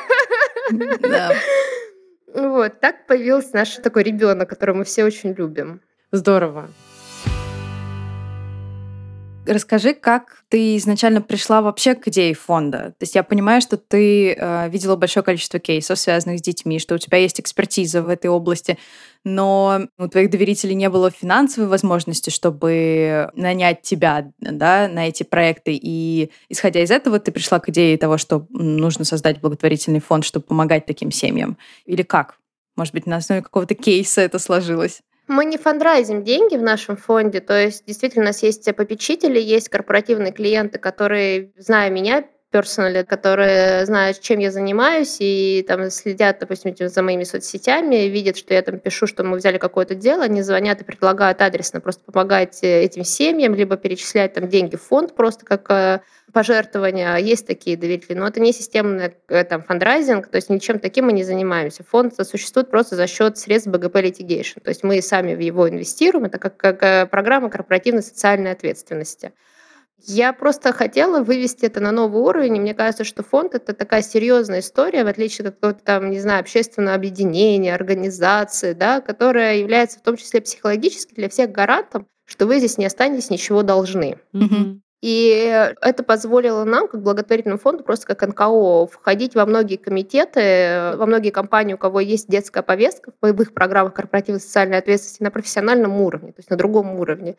S3: Да.
S4: Вот, так появился наш такой ребенок, которого мы все очень любим.
S1: Здорово.
S3: Расскажи, как ты изначально пришла вообще к идее фонда? То есть я понимаю, что ты э, видела большое количество кейсов, связанных с детьми, что у тебя есть экспертиза в этой области, но у твоих доверителей не было финансовой возможности, чтобы нанять тебя да, на эти проекты. И исходя из этого, ты пришла к идее того, что нужно создать благотворительный фонд, чтобы помогать таким семьям. Или как? Может быть, на основе какого-то кейса это сложилось?
S4: Мы не фандрайзим деньги в нашем фонде, то есть действительно у нас есть попечители, есть корпоративные клиенты, которые, зная меня, персонали, которые знают, чем я занимаюсь, и там следят, допустим, за моими соцсетями, видят, что я там пишу, что мы взяли какое-то дело, они звонят и предлагают адресно просто помогать э, этим семьям, либо перечислять там деньги в фонд просто как э, пожертвования. Есть такие доверители, но это не системный э, там фандрайзинг, то есть ничем таким мы не занимаемся. Фонд существует просто за счет средств БГП Litigation, то есть мы сами в его инвестируем, это как, как программа корпоративной социальной ответственности. Я просто хотела вывести это на новый уровень, и мне кажется, что фонд — это такая серьезная история, в отличие от какого-то там, не знаю, общественного объединения, организации, да, которая является в том числе психологически для всех гарантом, что вы здесь не останетесь ничего должны.
S1: Мгм.
S4: И это позволило нам, как благотворительному фонду, просто как НКО, входить во многие комитеты, во многие компании, у кого есть детская повестка в боевых программах корпоративной социальной ответственности на профессиональном уровне, то есть на другом уровне.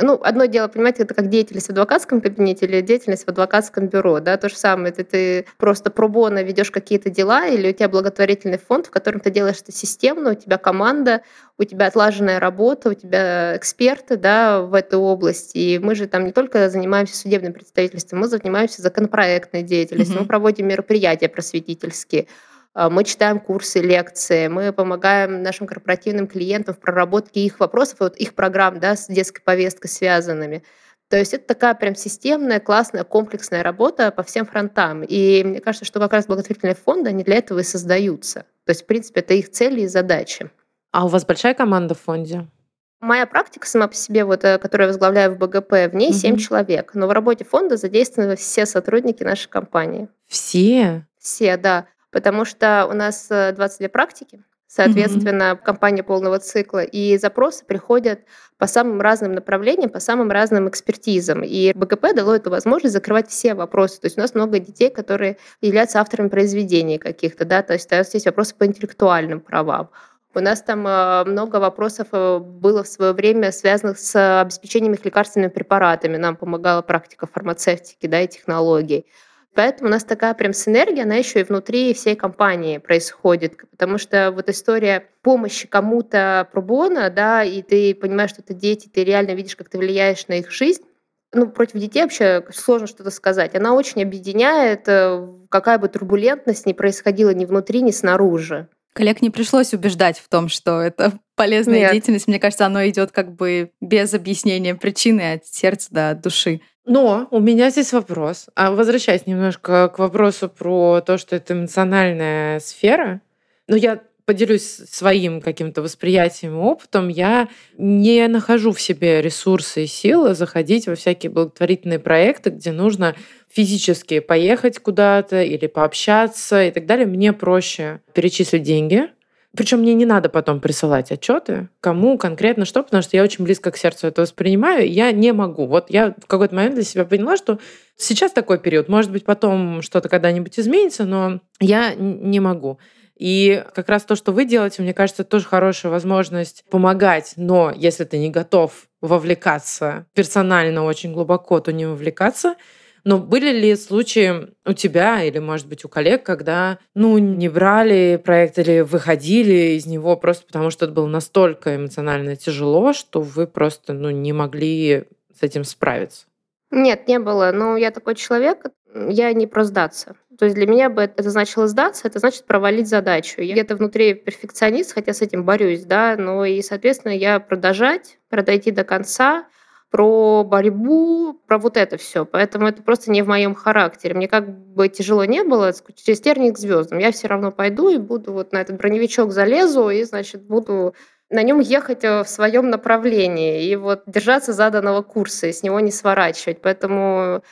S4: Ну, одно дело, понимаете, это как деятельность в адвокатском кабинете или деятельность в адвокатском бюро, да, то же самое, это ты просто пробона ведешь какие-то дела, или у тебя благотворительный фонд, в котором ты делаешь это системно, у тебя команда, у тебя отлаженная работа, у тебя эксперты, да, в этой области, и мы же там не только занимаемся судебным представительством, мы занимаемся законопроектной деятельностью,
S3: Мгм.
S4: мы проводим мероприятия просветительские, мы читаем курсы, лекции, мы помогаем нашим корпоративным клиентам в проработке их вопросов, вот их программ да, с детской повесткой связанными. То есть это такая прям системная, классная, комплексная работа по всем фронтам. И мне кажется, что как раз благотворительные фонды, они для этого и создаются. То есть, в принципе, это их цели и задачи.
S1: А у вас большая команда в фонде?
S4: Моя практика сама по себе, вот, э, которую я возглавляю в БГП, в ней 7
S1: Мгм.
S4: человек. Но в работе фонда задействованы все сотрудники нашей компании.
S1: Все?
S4: Все, да. Потому что у нас э, 22 практики, соответственно, компания полного цикла, и запросы приходят по самым разным направлениям, по самым разным экспертизам. И БГП дало эту возможность закрывать все вопросы. То есть у нас много детей, которые являются авторами произведений каких-то, да, то есть у нас есть вопросы по интеллектуальным правам. У нас там э, много вопросов э, было в свое время связанных с обеспечением их лекарственными препаратами. Нам помогала практика фармацевтики да, и технологий. Поэтому у нас такая прям синергия, она еще и внутри всей компании происходит, потому что вот история помощи кому-то пробона, да, и ты понимаешь, что это дети, ты реально видишь, как ты влияешь на их жизнь, ну, против детей вообще сложно что-то сказать. Она очень объединяет, э, какая бы турбулентность ни происходила ни внутри, ни снаружи.
S3: Коллег не пришлось убеждать в том, что это полезная
S4: Нет.
S3: деятельность. Мне кажется, оно идет как бы без объяснения причины от сердца до души.
S1: Но у меня здесь вопрос. А возвращаясь немножко к вопросу про то, что это эмоциональная сфера, ну, я поделюсь своим каким-то восприятием и опытом, я не нахожу в себе ресурсы и силы заходить во всякие благотворительные проекты, где нужно физически поехать куда-то или пообщаться и так далее. Мне проще перечислить деньги, Причем мне не надо потом присылать отчеты, кому конкретно что, потому что я очень близко к сердцу это воспринимаю. Я не могу. Вот я в какой-то момент для себя поняла, что сейчас такой период. Может быть, потом что-то когда-нибудь изменится, но я не могу. И как раз то, что вы делаете, мне кажется, тоже хорошая возможность помогать. Но если ты не готов вовлекаться персонально очень глубоко, то не вовлекаться. Но были ли случаи у тебя или, может быть, у коллег, когда, ну, не брали проект или выходили из него просто потому, что это было настолько эмоционально тяжело, что вы просто, ну, не могли с этим справиться?
S4: Нет, не было. Но я такой человек, я не про сдаться. То есть для меня бы это значило сдаться, это значит провалить задачу. Я где-то внутри перфекционист, хотя с этим борюсь, да, но и, соответственно, я продолжать, продойти до конца, про борьбу, про вот это все. Поэтому это просто не в моем характере. Мне как бы тяжело не было, через терник к звездам. Я все равно пойду и буду вот на этот броневичок залезу и, значит, буду на нем ехать э, в своем направлении и вот держаться заданного курса и с него не сворачивать. Поэтому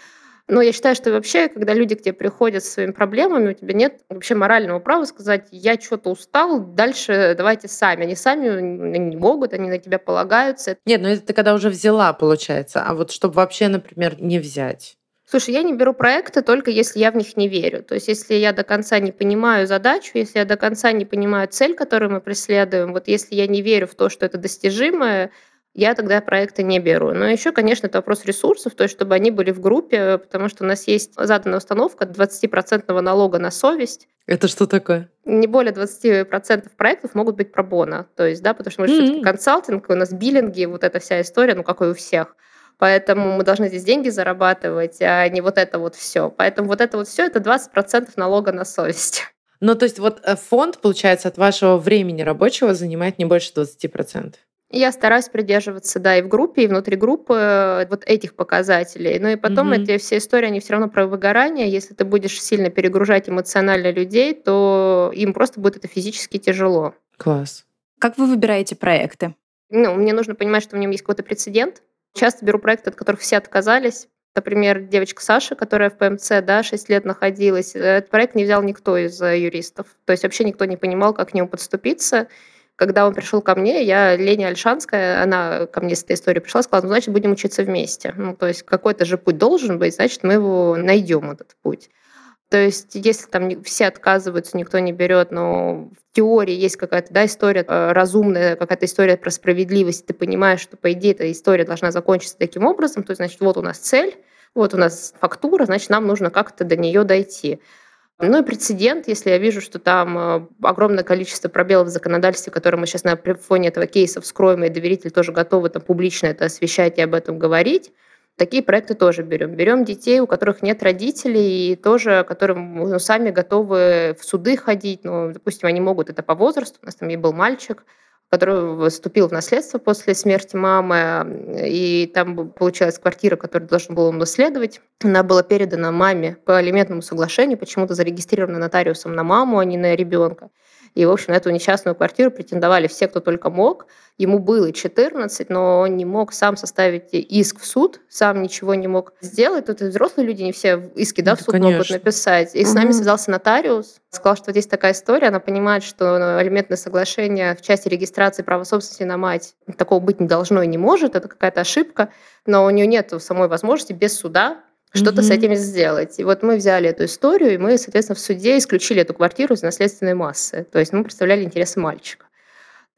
S4: но я считаю, что вообще, когда люди к тебе приходят со своими проблемами, у тебя нет вообще морального права сказать, я что-то устал, дальше давайте сами. Они сами не могут, они на тебя полагаются.
S1: Нет, но это ты когда уже взяла, получается. А вот чтобы вообще, например, не взять.
S4: Слушай, я не беру проекты только если я в них не верю. То есть если я до конца не понимаю задачу, если я до конца не понимаю цель, которую мы преследуем, вот если я не верю в то, что это достижимое, я тогда проекты не беру. Но еще, конечно, это вопрос ресурсов, то есть чтобы они были в группе, потому что у нас есть заданная установка 20% налога на совесть.
S1: Это что такое?
S4: Не более 20% проектов могут быть пробона. То есть, да, потому что мы mm-hmm. все-таки консалтинг, у нас биллинги, вот эта вся история, ну, как и у всех. Поэтому мы должны здесь деньги зарабатывать, а не вот это вот все. Поэтому вот это вот все это 20% налога на совесть.
S1: Ну, то есть вот э, фонд, получается, от вашего времени рабочего занимает не больше 20%.
S4: Я стараюсь придерживаться, да, и в группе, и внутри группы э, вот этих показателей. Ну и потом mm-hmm. эти все истории, они все равно про выгорание. Если ты будешь сильно перегружать эмоционально людей, то им просто будет это физически тяжело.
S1: Класс.
S3: Как вы выбираете проекты?
S4: Ну, мне нужно понимать, что в нем есть какой-то прецедент. Часто беру проекты, от которых все отказались. Например, девочка Саша, которая в ПМЦ да, 6 лет находилась, этот проект не взял никто из э, юристов. То есть вообще никто не понимал, как к нему подступиться. Когда он пришел ко мне, я, Леня Альшанская, она ко мне с этой историей пришла, сказала, ну, значит, будем учиться вместе. Ну, то есть какой-то же путь должен быть, значит, мы его найдем, этот путь. То есть, если там все отказываются, никто не берет, но в теории есть какая-то да, история э, разумная, какая-то история про справедливость, ты понимаешь, что, по идее, эта история должна закончиться таким образом, то есть, значит, вот у нас цель, вот у нас фактура, значит, нам нужно как-то до нее дойти. Ну и прецедент, если я вижу, что там э, огромное количество пробелов в законодательстве, которые мы сейчас на фоне этого кейса вскроем, и доверители тоже готовы там публично это освещать и об этом говорить, такие проекты тоже берем. Берем детей, у которых нет родителей, и тоже, которым ну, сами готовы в суды ходить. Ну, допустим, они могут это по возрасту. У нас там и был мальчик, который вступил в наследство после смерти мамы, и там получилась квартира, которую должен был он наследовать. Она была передана маме по алиментному соглашению, почему-то зарегистрирована нотариусом на маму, а не на ребенка. И, в общем, на эту несчастную квартиру претендовали все, кто только мог. Ему было 14, но он не мог сам составить иск в суд, сам ничего не мог сделать. Тут и взрослые люди не все иски да, в суд конечно. могут написать. И угу. с нами связался нотариус, сказал, что здесь такая история, она понимает, что алиментное соглашение в части регистрации права собственности на мать такого быть не должно и не может, это какая-то ошибка, но у нее нет самой возможности без суда что-то mm-hmm. с этим сделать. И вот мы взяли эту историю, и мы, соответственно, в суде исключили эту квартиру из наследственной массы. То есть мы представляли интересы мальчика.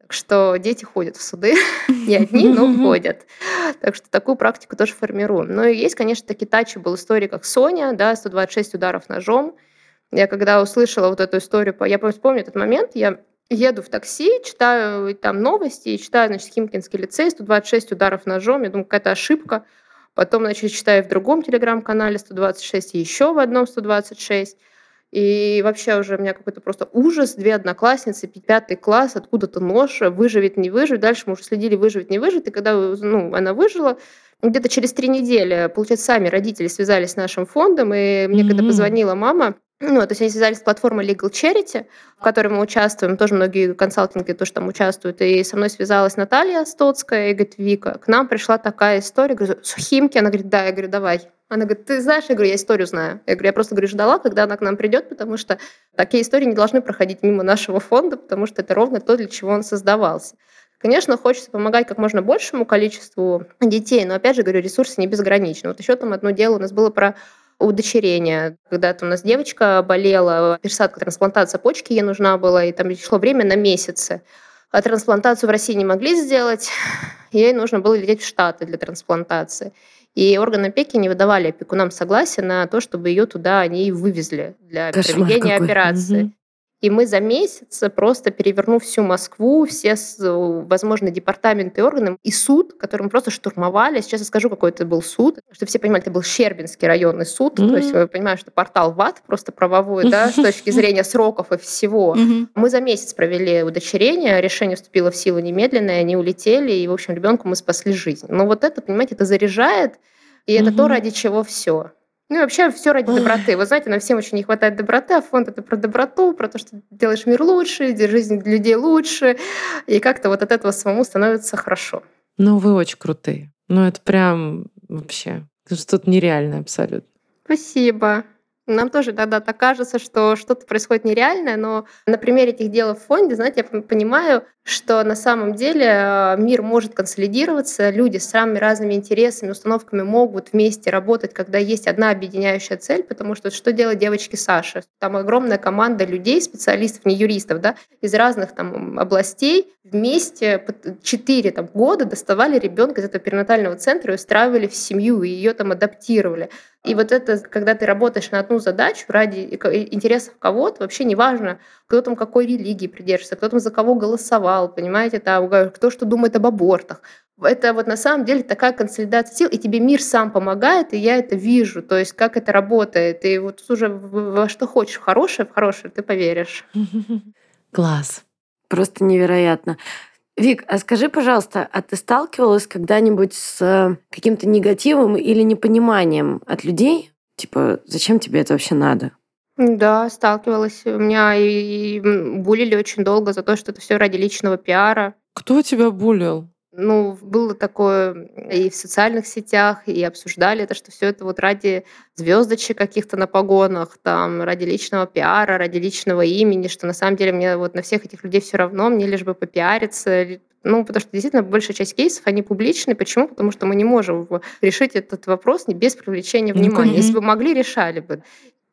S4: Так что дети ходят в суды, не одни, но ходят. Так что такую практику тоже формируем. Но есть, конечно, такие тачи был истории, как Соня, да, 126 ударов ножом. Я когда услышала вот эту историю, я помню этот момент, я еду в такси, читаю там новости, и читаю, значит, Химкинский лицей, 126 ударов ножом, я думаю, какая-то ошибка. Потом, значит, читаю в другом телеграм-канале 126, еще в одном 126. И вообще уже у меня какой-то просто ужас. Две одноклассницы, пятый класс, откуда-то нож, выживет, не выживет. Дальше мы уже следили, выживет, не выживет. И когда ну, она выжила, где-то через три недели, получается, сами родители связались с нашим фондом, и мне mm-hmm. когда позвонила мама, ну, то есть они связались с платформой Legal Charity, в которой мы участвуем, тоже многие консалтинги тоже там участвуют, и со мной связалась Наталья Стоцкая и говорит, Вика, к нам пришла такая история, говорю, Химки, она говорит, да, я говорю, давай. Она говорит, ты знаешь, я говорю, я историю знаю. Я говорю, я просто говорю, ждала, когда она к нам придет, потому что такие истории не должны проходить мимо нашего фонда, потому что это ровно то, для чего он создавался. Конечно, хочется помогать как можно большему количеству детей, но, опять же, говорю, ресурсы не безграничны. Вот еще там одно дело у нас было про удочерение. Когда-то у нас девочка болела, пересадка, трансплантация почки ей нужна была, и там шло время на месяцы. А трансплантацию в России не могли сделать, ей нужно было лететь в Штаты для трансплантации. И органы опеки не выдавали опекунам согласия на то, чтобы ее туда они вывезли для Кошмар проведения какой. операции. Угу. И мы за месяц, просто перевернув всю Москву, все возможные департаменты и органы, и суд, который мы просто штурмовали. Сейчас я скажу, какой это был суд, чтобы все понимали, это был Щербинский районный суд. Mm-hmm. То есть вы понимаете, что портал ВАД просто правовой, да, с точки зрения сроков и всего. Mm-hmm. Мы за месяц провели удочерение, решение вступило в силу немедленно, и они улетели, и, в общем, ребенку мы спасли жизнь. Но вот это, понимаете, это заряжает, и это mm-hmm. то, ради чего все. Ну и вообще все ради доброты. Вы знаете, нам всем очень не хватает доброты, а фонд это про доброту, про то, что делаешь мир лучше, жизнь людей лучше, и как-то вот от этого самому становится хорошо.
S1: Ну, вы очень крутые. Ну, это прям вообще что-то нереальное абсолютно.
S4: Спасибо. Нам тоже тогда так кажется, что что-то происходит нереальное, но на примере этих дел в фонде, знаете, я понимаю, что на самом деле э, мир может консолидироваться, люди с самыми разными интересами, установками могут вместе работать, когда есть одна объединяющая цель, потому что что делать девочки Саши? Там огромная команда людей, специалистов, не юристов, да, из разных там областей вместе четыре там, года доставали ребенка из этого перинатального центра и устраивали в семью, и ее там адаптировали. И вот это, когда ты работаешь на одну задачу ради интересов кого-то, вообще неважно, кто там какой религии придерживается, кто там за кого голосовал, понимаете, там, кто что думает об абортах. Это вот на самом деле такая консолидация сил, и тебе мир сам помогает, и я это вижу, то есть как это работает, и вот уже во что хочешь, в хорошее, в хорошее, ты поверишь.
S1: Класс.
S2: Просто невероятно. Вик, а скажи, пожалуйста, а ты сталкивалась когда-нибудь с каким-то негативом или непониманием от людей? Типа, зачем тебе это вообще надо?
S4: Да, сталкивалась. У меня и булили очень долго за то, что это все ради личного пиара.
S1: Кто тебя булил?
S4: Ну, было такое и в социальных сетях, и обсуждали это, что все это вот ради звездочек каких-то на погонах, там, ради личного пиара, ради личного имени, что на самом деле мне вот на всех этих людей все равно, мне лишь бы попиариться, ну, потому что действительно большая часть кейсов, они публичны. Почему? Потому что мы не можем решить этот вопрос без привлечения ну, внимания. Ну, Если бы могли, решали бы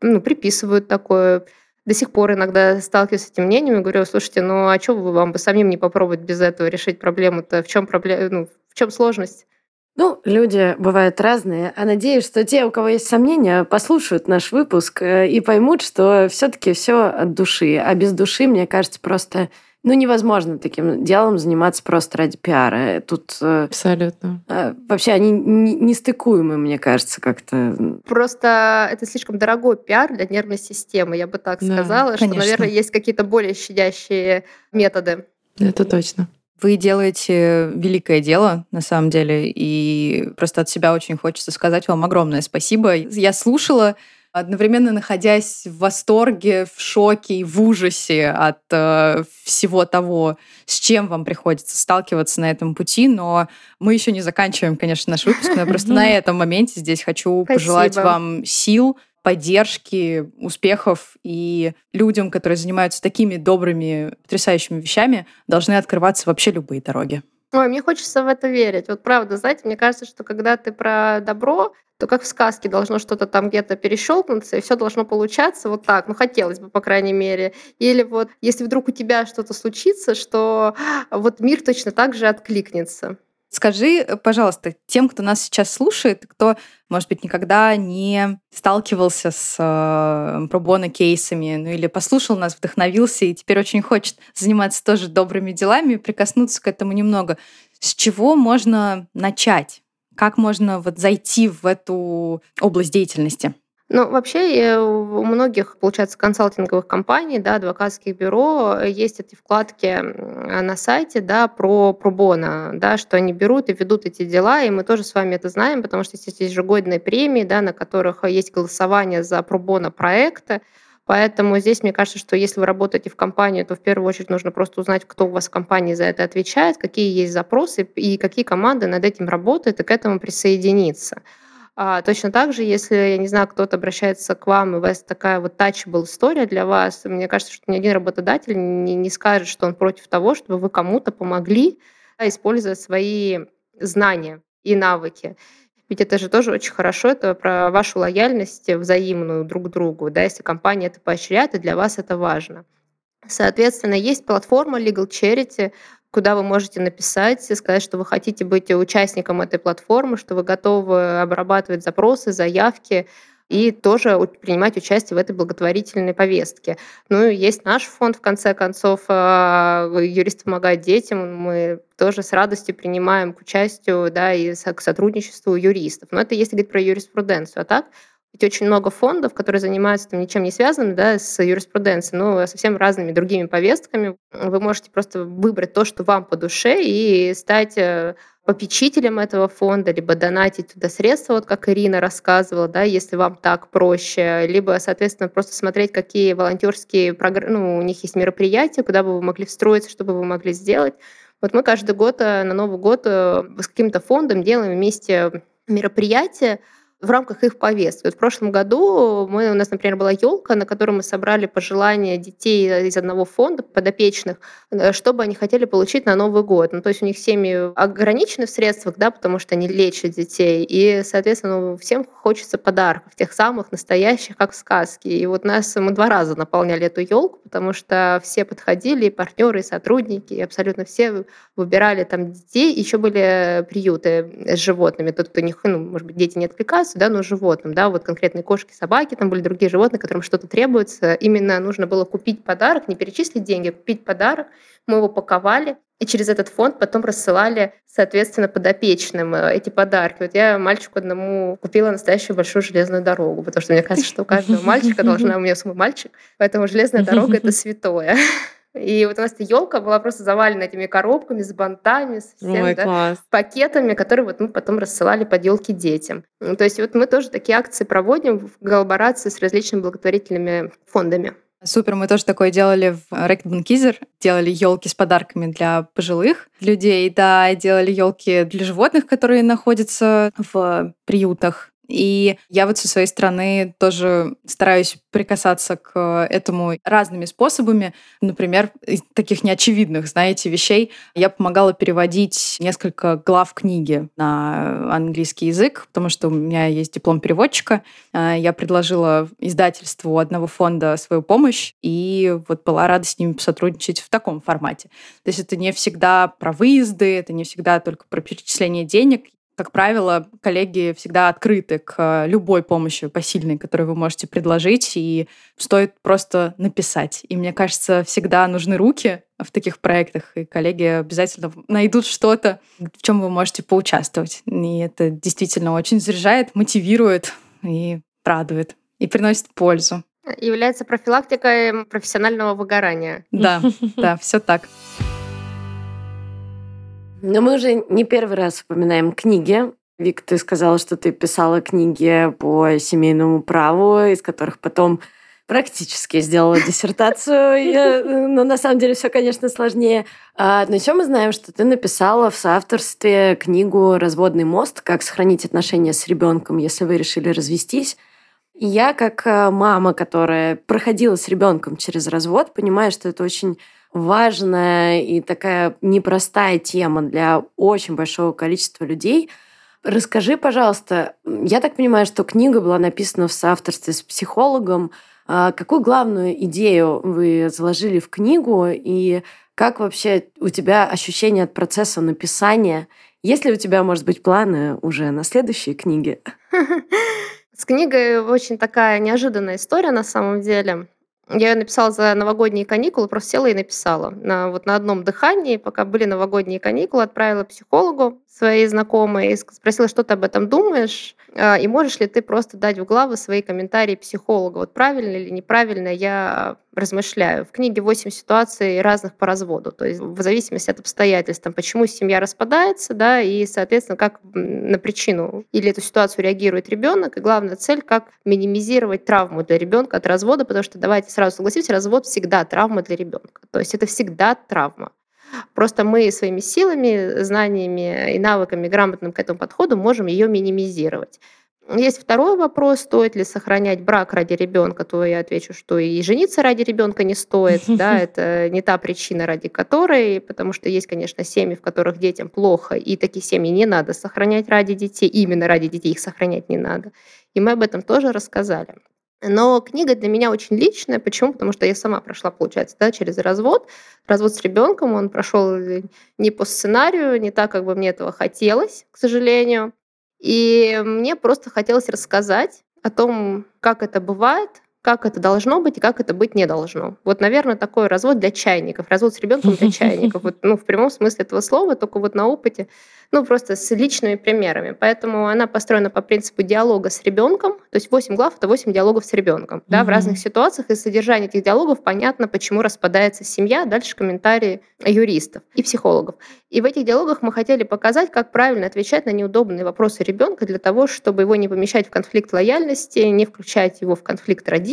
S4: ну, приписывают такое. До сих пор иногда сталкиваюсь с этим мнением и говорю, слушайте, ну а что вы вам бы самим не попробовать без этого решить проблему-то? В чем проблема? Ну, в чем сложность?
S2: Ну, люди бывают разные, а надеюсь, что те, у кого есть сомнения, послушают наш выпуск э, и поймут, что все-таки все от души. А без души, мне кажется, просто ну, невозможно таким делом заниматься просто ради пиара. Тут...
S1: Э, Абсолютно.
S2: Э, вообще они нестыкуемы, мне кажется, как-то.
S4: Просто это слишком дорогой пиар для нервной системы, я бы так да, сказала, конечно. что, наверное, есть какие-то более щадящие методы.
S1: Это точно.
S3: Вы делаете великое дело, на самом деле, и просто от себя очень хочется сказать вам огромное спасибо. Я слушала одновременно находясь в восторге, в шоке и в ужасе от э, всего того, с чем вам приходится сталкиваться на этом пути. Но мы еще не заканчиваем, конечно, наш выпуск, но я просто на этом моменте здесь хочу пожелать вам сил, поддержки, успехов и людям, которые занимаются такими добрыми, потрясающими вещами, должны открываться вообще любые дороги.
S4: Ой, мне хочется в это верить. Вот правда, знаете, мне кажется, что когда ты про добро, то как в сказке должно что-то там где-то перещелкнуться, и все должно получаться вот так. Ну, хотелось бы, по крайней мере. Или вот, если вдруг у тебя что-то случится, что вот мир точно так же откликнется.
S3: Скажи, пожалуйста, тем, кто нас сейчас слушает, кто, может быть, никогда не сталкивался с э, пробона кейсами, ну или послушал нас, вдохновился и теперь очень хочет заниматься тоже добрыми делами, прикоснуться к этому немного. С чего можно начать? Как можно вот зайти в эту область деятельности?
S4: Ну, вообще у многих, получается, консалтинговых компаний, да, адвокатских бюро есть эти вкладки на сайте, да, про пробона, да, что они берут и ведут эти дела, и мы тоже с вами это знаем, потому что есть ежегодные премии, да, на которых есть голосование за пробона проекта, Поэтому здесь мне кажется, что если вы работаете в компании, то в первую очередь нужно просто узнать, кто у вас в компании за это отвечает, какие есть запросы и какие команды над этим работают, и к этому присоединиться. А точно так же, если, я не знаю, кто-то обращается к вам, и у вас такая вот touchable история для вас, мне кажется, что ни один работодатель не, не скажет, что он против того, чтобы вы кому-то помогли, используя свои знания и навыки. Ведь это же тоже очень хорошо, это про вашу лояльность взаимную друг к другу. Да? Если компания это поощряет, и для вас это важно. Соответственно, есть платформа Legal Charity, куда вы можете написать сказать, что вы хотите быть участником этой платформы, что вы готовы обрабатывать запросы, заявки, и тоже принимать участие в этой благотворительной повестке. Ну и есть наш фонд, в конце концов, а, юристы помогают детям. Мы тоже с радостью принимаем к участию да, и к сотрудничеству юристов. Но это если говорить про юриспруденцию. А так ведь очень много фондов, которые занимаются там, ничем не связанным да, с юриспруденцией, но совсем разными другими повестками. Вы можете просто выбрать то, что вам по душе, и стать э, попечителем этого фонда, либо донатить туда средства, вот как Ирина рассказывала, да, если вам так проще, либо, соответственно, просто смотреть, какие волонтерские программы, ну, у них есть мероприятия, куда бы вы могли встроиться, что бы вы могли сделать. Вот мы каждый год э, на Новый год э, с каким-то фондом делаем вместе мероприятия, в рамках их повестки. Вот в прошлом году мы, у нас, например, была елка, на которой мы собрали пожелания детей из одного фонда подопечных, э, что бы они хотели получить на Новый год. Ну, то есть у них семьи ограничены в средствах, да, потому что они лечат детей, и, соответственно, ну, всем хочется подарков, тех самых настоящих, как в сказке. И вот нас мы два раза наполняли эту елку, потому что все подходили, и партнеры, и сотрудники, и абсолютно все выбирали там детей. Еще были приюты с животными. Тут у них, ну, может быть, дети не отвлекаются, популяцию, да, но животным, да, вот конкретные кошки, собаки, там были другие животные, которым что-то требуется. Именно нужно было купить подарок, не перечислить деньги, а купить подарок. Мы его паковали, и через этот фонд потом рассылали, соответственно, подопечным э, эти подарки. Вот я мальчику одному купила настоящую большую железную дорогу, потому что мне кажется, что у каждого мальчика должна, у меня свой мальчик, поэтому железная дорога — это святое. И вот у нас эта елка была просто завалена этими коробками с бантами, с всем,
S1: Ой,
S4: да, пакетами, которые вот мы потом рассылали под елки детям. Ну, то есть вот мы тоже такие акции проводим в коллаборации с различными благотворительными фондами.
S3: Супер, мы тоже такое делали в Рэкет Банкизер. Делали елки с подарками для пожилых людей, да, делали елки для животных, которые находятся в приютах. И я вот со своей стороны тоже стараюсь прикасаться к этому разными способами. Например, из таких неочевидных, знаете, вещей. Я помогала переводить несколько глав книги на английский язык, потому что у меня есть диплом переводчика. А, я предложила издательству одного фонда свою помощь, и вот была рада с ними сотрудничать в таком формате. То есть это не всегда про выезды, это не всегда только про перечисление денег как правило, коллеги всегда открыты к любой помощи посильной, которую вы можете предложить, и стоит просто написать. И мне кажется, всегда нужны руки в таких проектах, и коллеги обязательно найдут что-то, в чем вы можете поучаствовать. И это действительно очень заряжает, мотивирует и радует, и приносит пользу.
S4: Является профилактикой профессионального выгорания.
S3: Да, да, все так.
S2: Но мы уже не первый раз вспоминаем книги. Вик, ты сказала, что ты писала книги по семейному праву, из которых потом практически сделала диссертацию, но на самом деле все, конечно, сложнее. А, но еще мы знаем, что ты написала в соавторстве книгу «Разводный мост. Как сохранить отношения с ребенком, если вы решили развестись». И я, как э, мама, которая проходила с ребенком через развод, понимаю, что это очень важная и такая непростая тема для очень большого количества людей. Расскажи, пожалуйста, я так понимаю, что книга была написана в соавторстве с психологом. А какую главную идею вы заложили в книгу и как вообще у тебя ощущение от процесса написания? Есть ли у тебя, может быть, планы уже на следующие книги?
S4: С книгой очень такая неожиданная история на самом деле. Я написала за новогодние каникулы, просто села и написала. На, вот на одном дыхании, пока были новогодние каникулы, отправила психологу своей знакомой и спросила, что ты об этом думаешь, а, и можешь ли ты просто дать в главы свои комментарии психолога. Вот правильно или неправильно я размышляю. В книге 8 ситуаций разных по разводу, то есть в зависимости от обстоятельств, там, почему семья распадается, да, и, соответственно, как на причину или эту ситуацию реагирует ребенок, и главная цель, как минимизировать травму для ребенка от развода, потому что давайте сразу согласимся, развод всегда травма для ребенка, то есть это всегда травма. Просто мы своими силами, знаниями и навыками, грамотным к этому подходу можем ее минимизировать. Есть второй вопрос, стоит ли сохранять брак ради ребенка, то я отвечу, что и жениться ради ребенка не стоит, да, это не та причина, ради которой, потому что есть, конечно, семьи, в которых детям плохо, и такие семьи не надо сохранять ради детей, именно ради детей их сохранять не надо. И мы об этом тоже рассказали. Но книга для меня очень личная. Почему? Потому что я сама прошла, получается, да, через развод. Развод с ребенком, он прошел не по сценарию, не так, как бы мне этого хотелось, к сожалению. И мне просто хотелось рассказать о том, как это бывает, как это должно быть и как это быть не должно. Вот, наверное, такой развод для чайников, развод с ребенком для чайников. Вот, ну, в прямом смысле этого слова, только вот на опыте, ну, просто с личными примерами. Поэтому она построена по принципу диалога с ребенком. То есть 8 глав это 8 диалогов с ребенком. Да, в разных ситуациях из содержания этих диалогов понятно, почему распадается семья. Дальше комментарии юристов и психологов. И в этих диалогах мы хотели показать, как правильно отвечать на неудобные вопросы ребенка для того, чтобы его не помещать в конфликт лояльности, не включать его в конфликт родителей,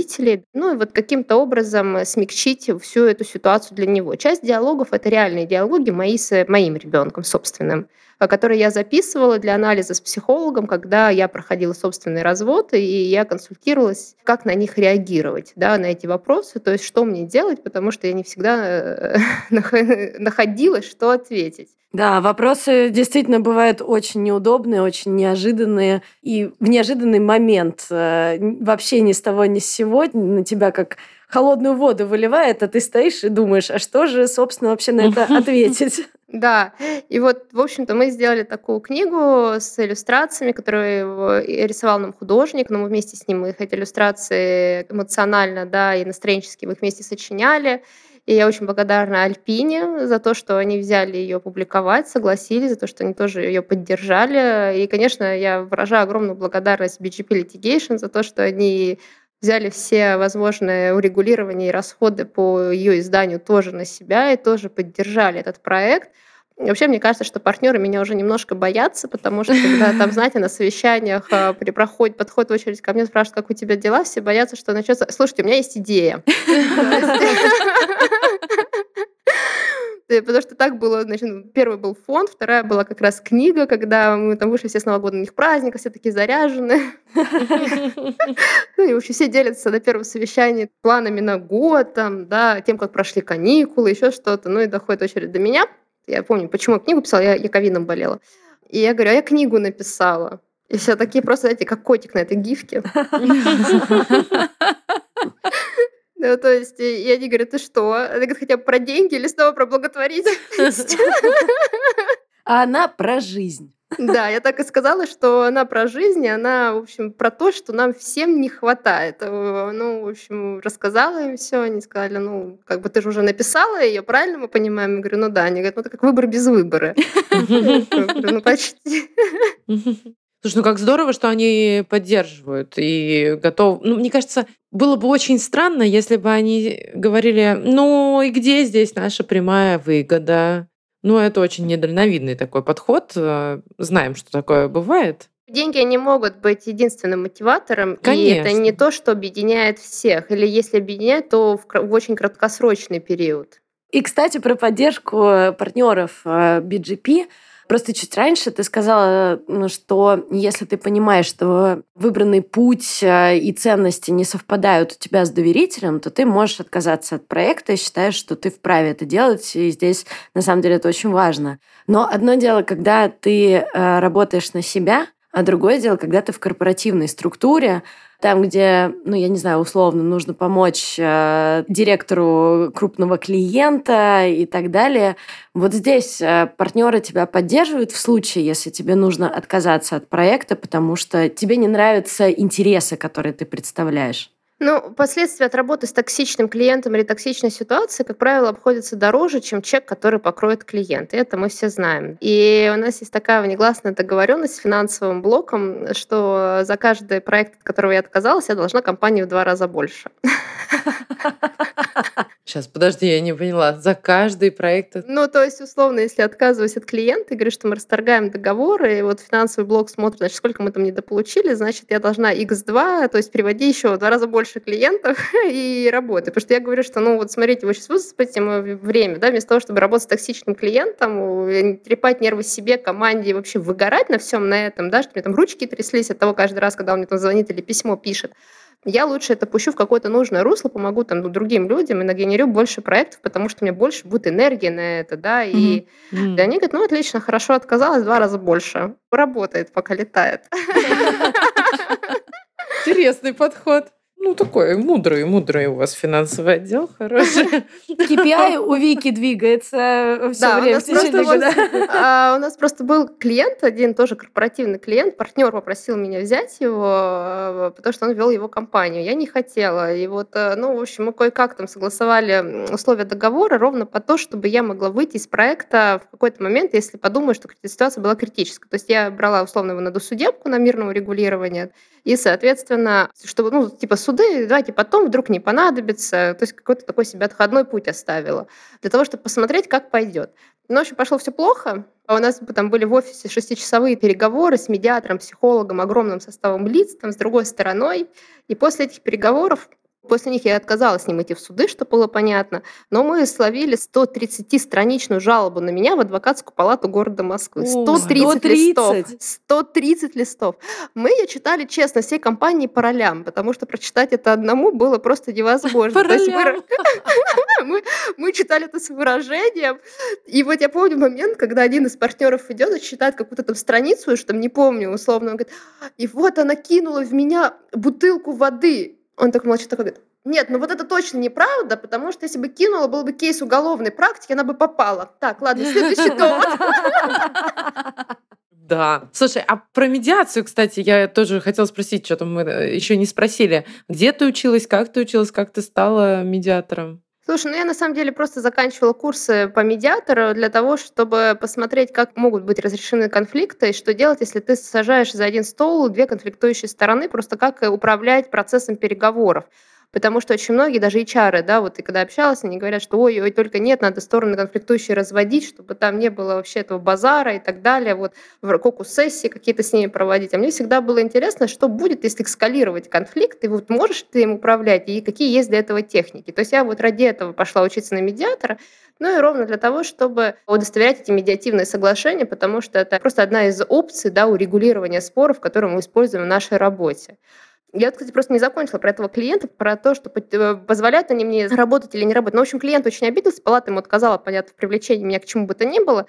S4: ну и вот каким-то образом смягчить всю эту ситуацию для него. Часть диалогов — это реальные диалоги мои с моим ребенком собственным которые я записывала для анализа с психологом, когда я проходила собственный развод, и я консультировалась, как на них реагировать, да, на эти вопросы, то есть что мне делать, потому что я не всегда э, находила, что ответить.
S2: Да, вопросы действительно бывают очень неудобные, очень неожиданные. И в неожиданный момент э, вообще ни с того ни с сего на тебя как холодную воду выливает, а ты стоишь и думаешь, а что же, собственно, вообще на это ответить?
S4: Да, и вот, в общем-то, мы сделали такую книгу с иллюстрациями, которую рисовал нам художник, но мы вместе с ним их эти иллюстрации эмоционально, да, и настроенчески мы их вместе сочиняли. И я очень благодарна Альпине за то, что они взяли ее публиковать, согласились, за то, что они тоже ее поддержали. И, конечно, я выражаю огромную благодарность BGP Litigation за то, что они взяли все возможные урегулирования и расходы по ее изданию тоже на себя и тоже поддержали этот проект. И вообще, мне кажется, что партнеры меня уже немножко боятся, потому что когда там, знаете, на совещаниях а, при проходе, подходит очередь ко мне, спрашивают, как у тебя дела, все боятся, что начнется... Слушайте, у меня есть идея. Потому что так было, значит, первый был фонд, вторая была как раз книга, когда мы там вышли все с новогодних праздников, все такие заряжены. Ну и вообще все делятся на первом совещании планами на год, там, да, тем, как прошли каникулы, еще что-то. Ну и доходит очередь до меня. Я помню, почему я книгу писала, я, я ковидом болела. И я говорю, а я книгу написала. И все такие просто, знаете, как котик на этой гифке. Ну, то есть, и они говорят, ты что? Она говорит, хотя бы про деньги или снова про благотворительность?
S2: А она про жизнь.
S4: Да, я так и сказала, что она про жизнь, она, в общем, про то, что нам всем не хватает. Э, ну, в общем, рассказала им все, они сказали, ну, как бы ты же уже написала ее, правильно мы понимаем? Я говорю, ну да. Они говорят, ну это как выбор без выбора. Ну, почти.
S1: Слушай, ну как здорово, что они поддерживают и готовы. Ну, мне кажется, было бы очень странно, если бы они говорили, ну и где здесь наша прямая выгода? Ну, это очень недальновидный такой подход. Э, знаем, что такое бывает.
S4: Деньги не могут быть единственным мотиватором, Конечно. и это не то, что объединяет всех. Или если объединяет, то в, в очень краткосрочный период.
S2: И, кстати, про поддержку партнеров э, BGP Просто чуть раньше ты сказала, ну, что если ты понимаешь, что выбранный путь э, и ценности не совпадают у тебя с доверителем, то ты можешь отказаться от проекта и считаешь, что ты вправе это делать. И здесь, на самом деле, это очень важно. Но одно дело, когда ты э, работаешь на себя, а другое дело, когда ты в корпоративной структуре, там, где, ну, я не знаю, условно, нужно помочь э, директору крупного клиента и так далее. Вот здесь э, партнеры тебя поддерживают в случае, если тебе нужно отказаться от проекта, потому что тебе не нравятся интересы, которые ты представляешь.
S4: Ну, последствия от работы с токсичным клиентом или токсичной ситуацией, как правило, обходятся дороже, чем чек, который покроет клиент. И это мы все знаем. И у нас есть такая внегласная договоренность с финансовым блоком, что за каждый проект, от которого я отказалась, я должна компании в два раза больше.
S1: Сейчас, подожди, я не поняла. За каждый проект...
S4: Ну, то есть, условно, если отказываюсь от клиента и говорю, что мы расторгаем договор, и вот финансовый блок смотрит, значит, сколько мы там недополучили, значит, я должна x2, то есть приводи еще в два раза больше клиентов и работы. Потому что я говорю, что, ну, вот смотрите, вы сейчас высыпаете время, да, вместо того, чтобы работать с токсичным клиентом, трепать нервы себе, команде и вообще выгорать на всем на этом, да, что мне там ручки тряслись от того каждый раз, когда он мне там звонит или письмо пишет я лучше это пущу в какое-то нужное русло, помогу там ну, другим людям и нагенерю больше проектов, потому что у меня больше будет энергии на это, да, и mm-hmm. они говорят, ну, отлично, хорошо, отказалась в два раза больше. Работает, пока летает.
S1: Интересный подход. Ну, такой мудрый, мудрый у вас финансовый отдел, хороший.
S2: KPI у Вики двигается все да, время. У нас, просто
S4: а, у нас просто был клиент, один тоже корпоративный клиент, партнер попросил меня взять его, а, потому что он вел его компанию. Я не хотела. И вот, э, ну, в общем, мы кое-как там согласовали условия договора ровно по то, чтобы я могла выйти из проекта в какой-то момент, если подумаю, что ситуация была критическая. То есть я брала условно его на досудебку на мирное урегулирование, и, соответственно, чтобы, ну, типа, суды, давайте потом, вдруг не понадобится. То есть какой-то такой себе отходной путь оставила. Для того, чтобы посмотреть, как пойдет. Но, в общем, пошло все плохо. А у нас там были в офисе шестичасовые переговоры с медиатором, психологом, огромным составом лиц, там, с другой стороной. И после этих переговоров После них я отказалась с ним идти в суды, что было понятно, но мы словили 130-страничную жалобу на меня в адвокатскую палату города Москвы. 130, 130 листов. 130 листов. Мы ее читали, честно, всей компании по ролям, потому что прочитать это одному было просто невозможно.
S1: По ролям.
S4: Мы, мы читали это с выражением. И вот я помню момент, когда один из партнеров идет и читает какую-то там страницу, что там не помню, условно, он говорит, и вот она кинула в меня бутылку воды. Он так молчит, такой говорит, нет, ну вот это точно неправда, потому что если бы кинула, был бы кейс уголовной практики, она бы попала. Так, ладно, следующий довод.
S1: Да. Слушай, а про медиацию, кстати, я тоже хотела спросить, что-то мы э, еще не спросили. Где ты училась, как ты училась, как ты стала медиатором?
S4: Слушай, ну я на самом деле просто заканчивала курсы по медиатору для того, чтобы посмотреть, как могут быть разрешены конфликты и что делать, если ты сажаешь за один стол две конфликтующие стороны, просто как управлять процессом переговоров. Потому что очень многие, даже HR, да, вот и когда общалась, они говорят, что ой, ой, только нет, надо стороны конфликтующие разводить, чтобы там не было вообще этого базара и так далее, вот кокус-сессии какие-то с ними проводить. А мне всегда было интересно, что будет, если эскалировать конфликт, и вот можешь ты им управлять, и какие есть для этого техники. То есть я вот ради этого пошла учиться на медиатора, ну и ровно для того, чтобы удостоверять эти медиативные соглашения, потому что это просто одна из опций да, урегулирования споров, которые мы используем в нашей работе. Я, кстати, просто не закончила про этого клиента, про то, что э, позволяют они мне работать или не работать. Но, в общем, клиент очень обиделся, палата ему отказала, понятно, в привлечении меня к чему бы то ни было.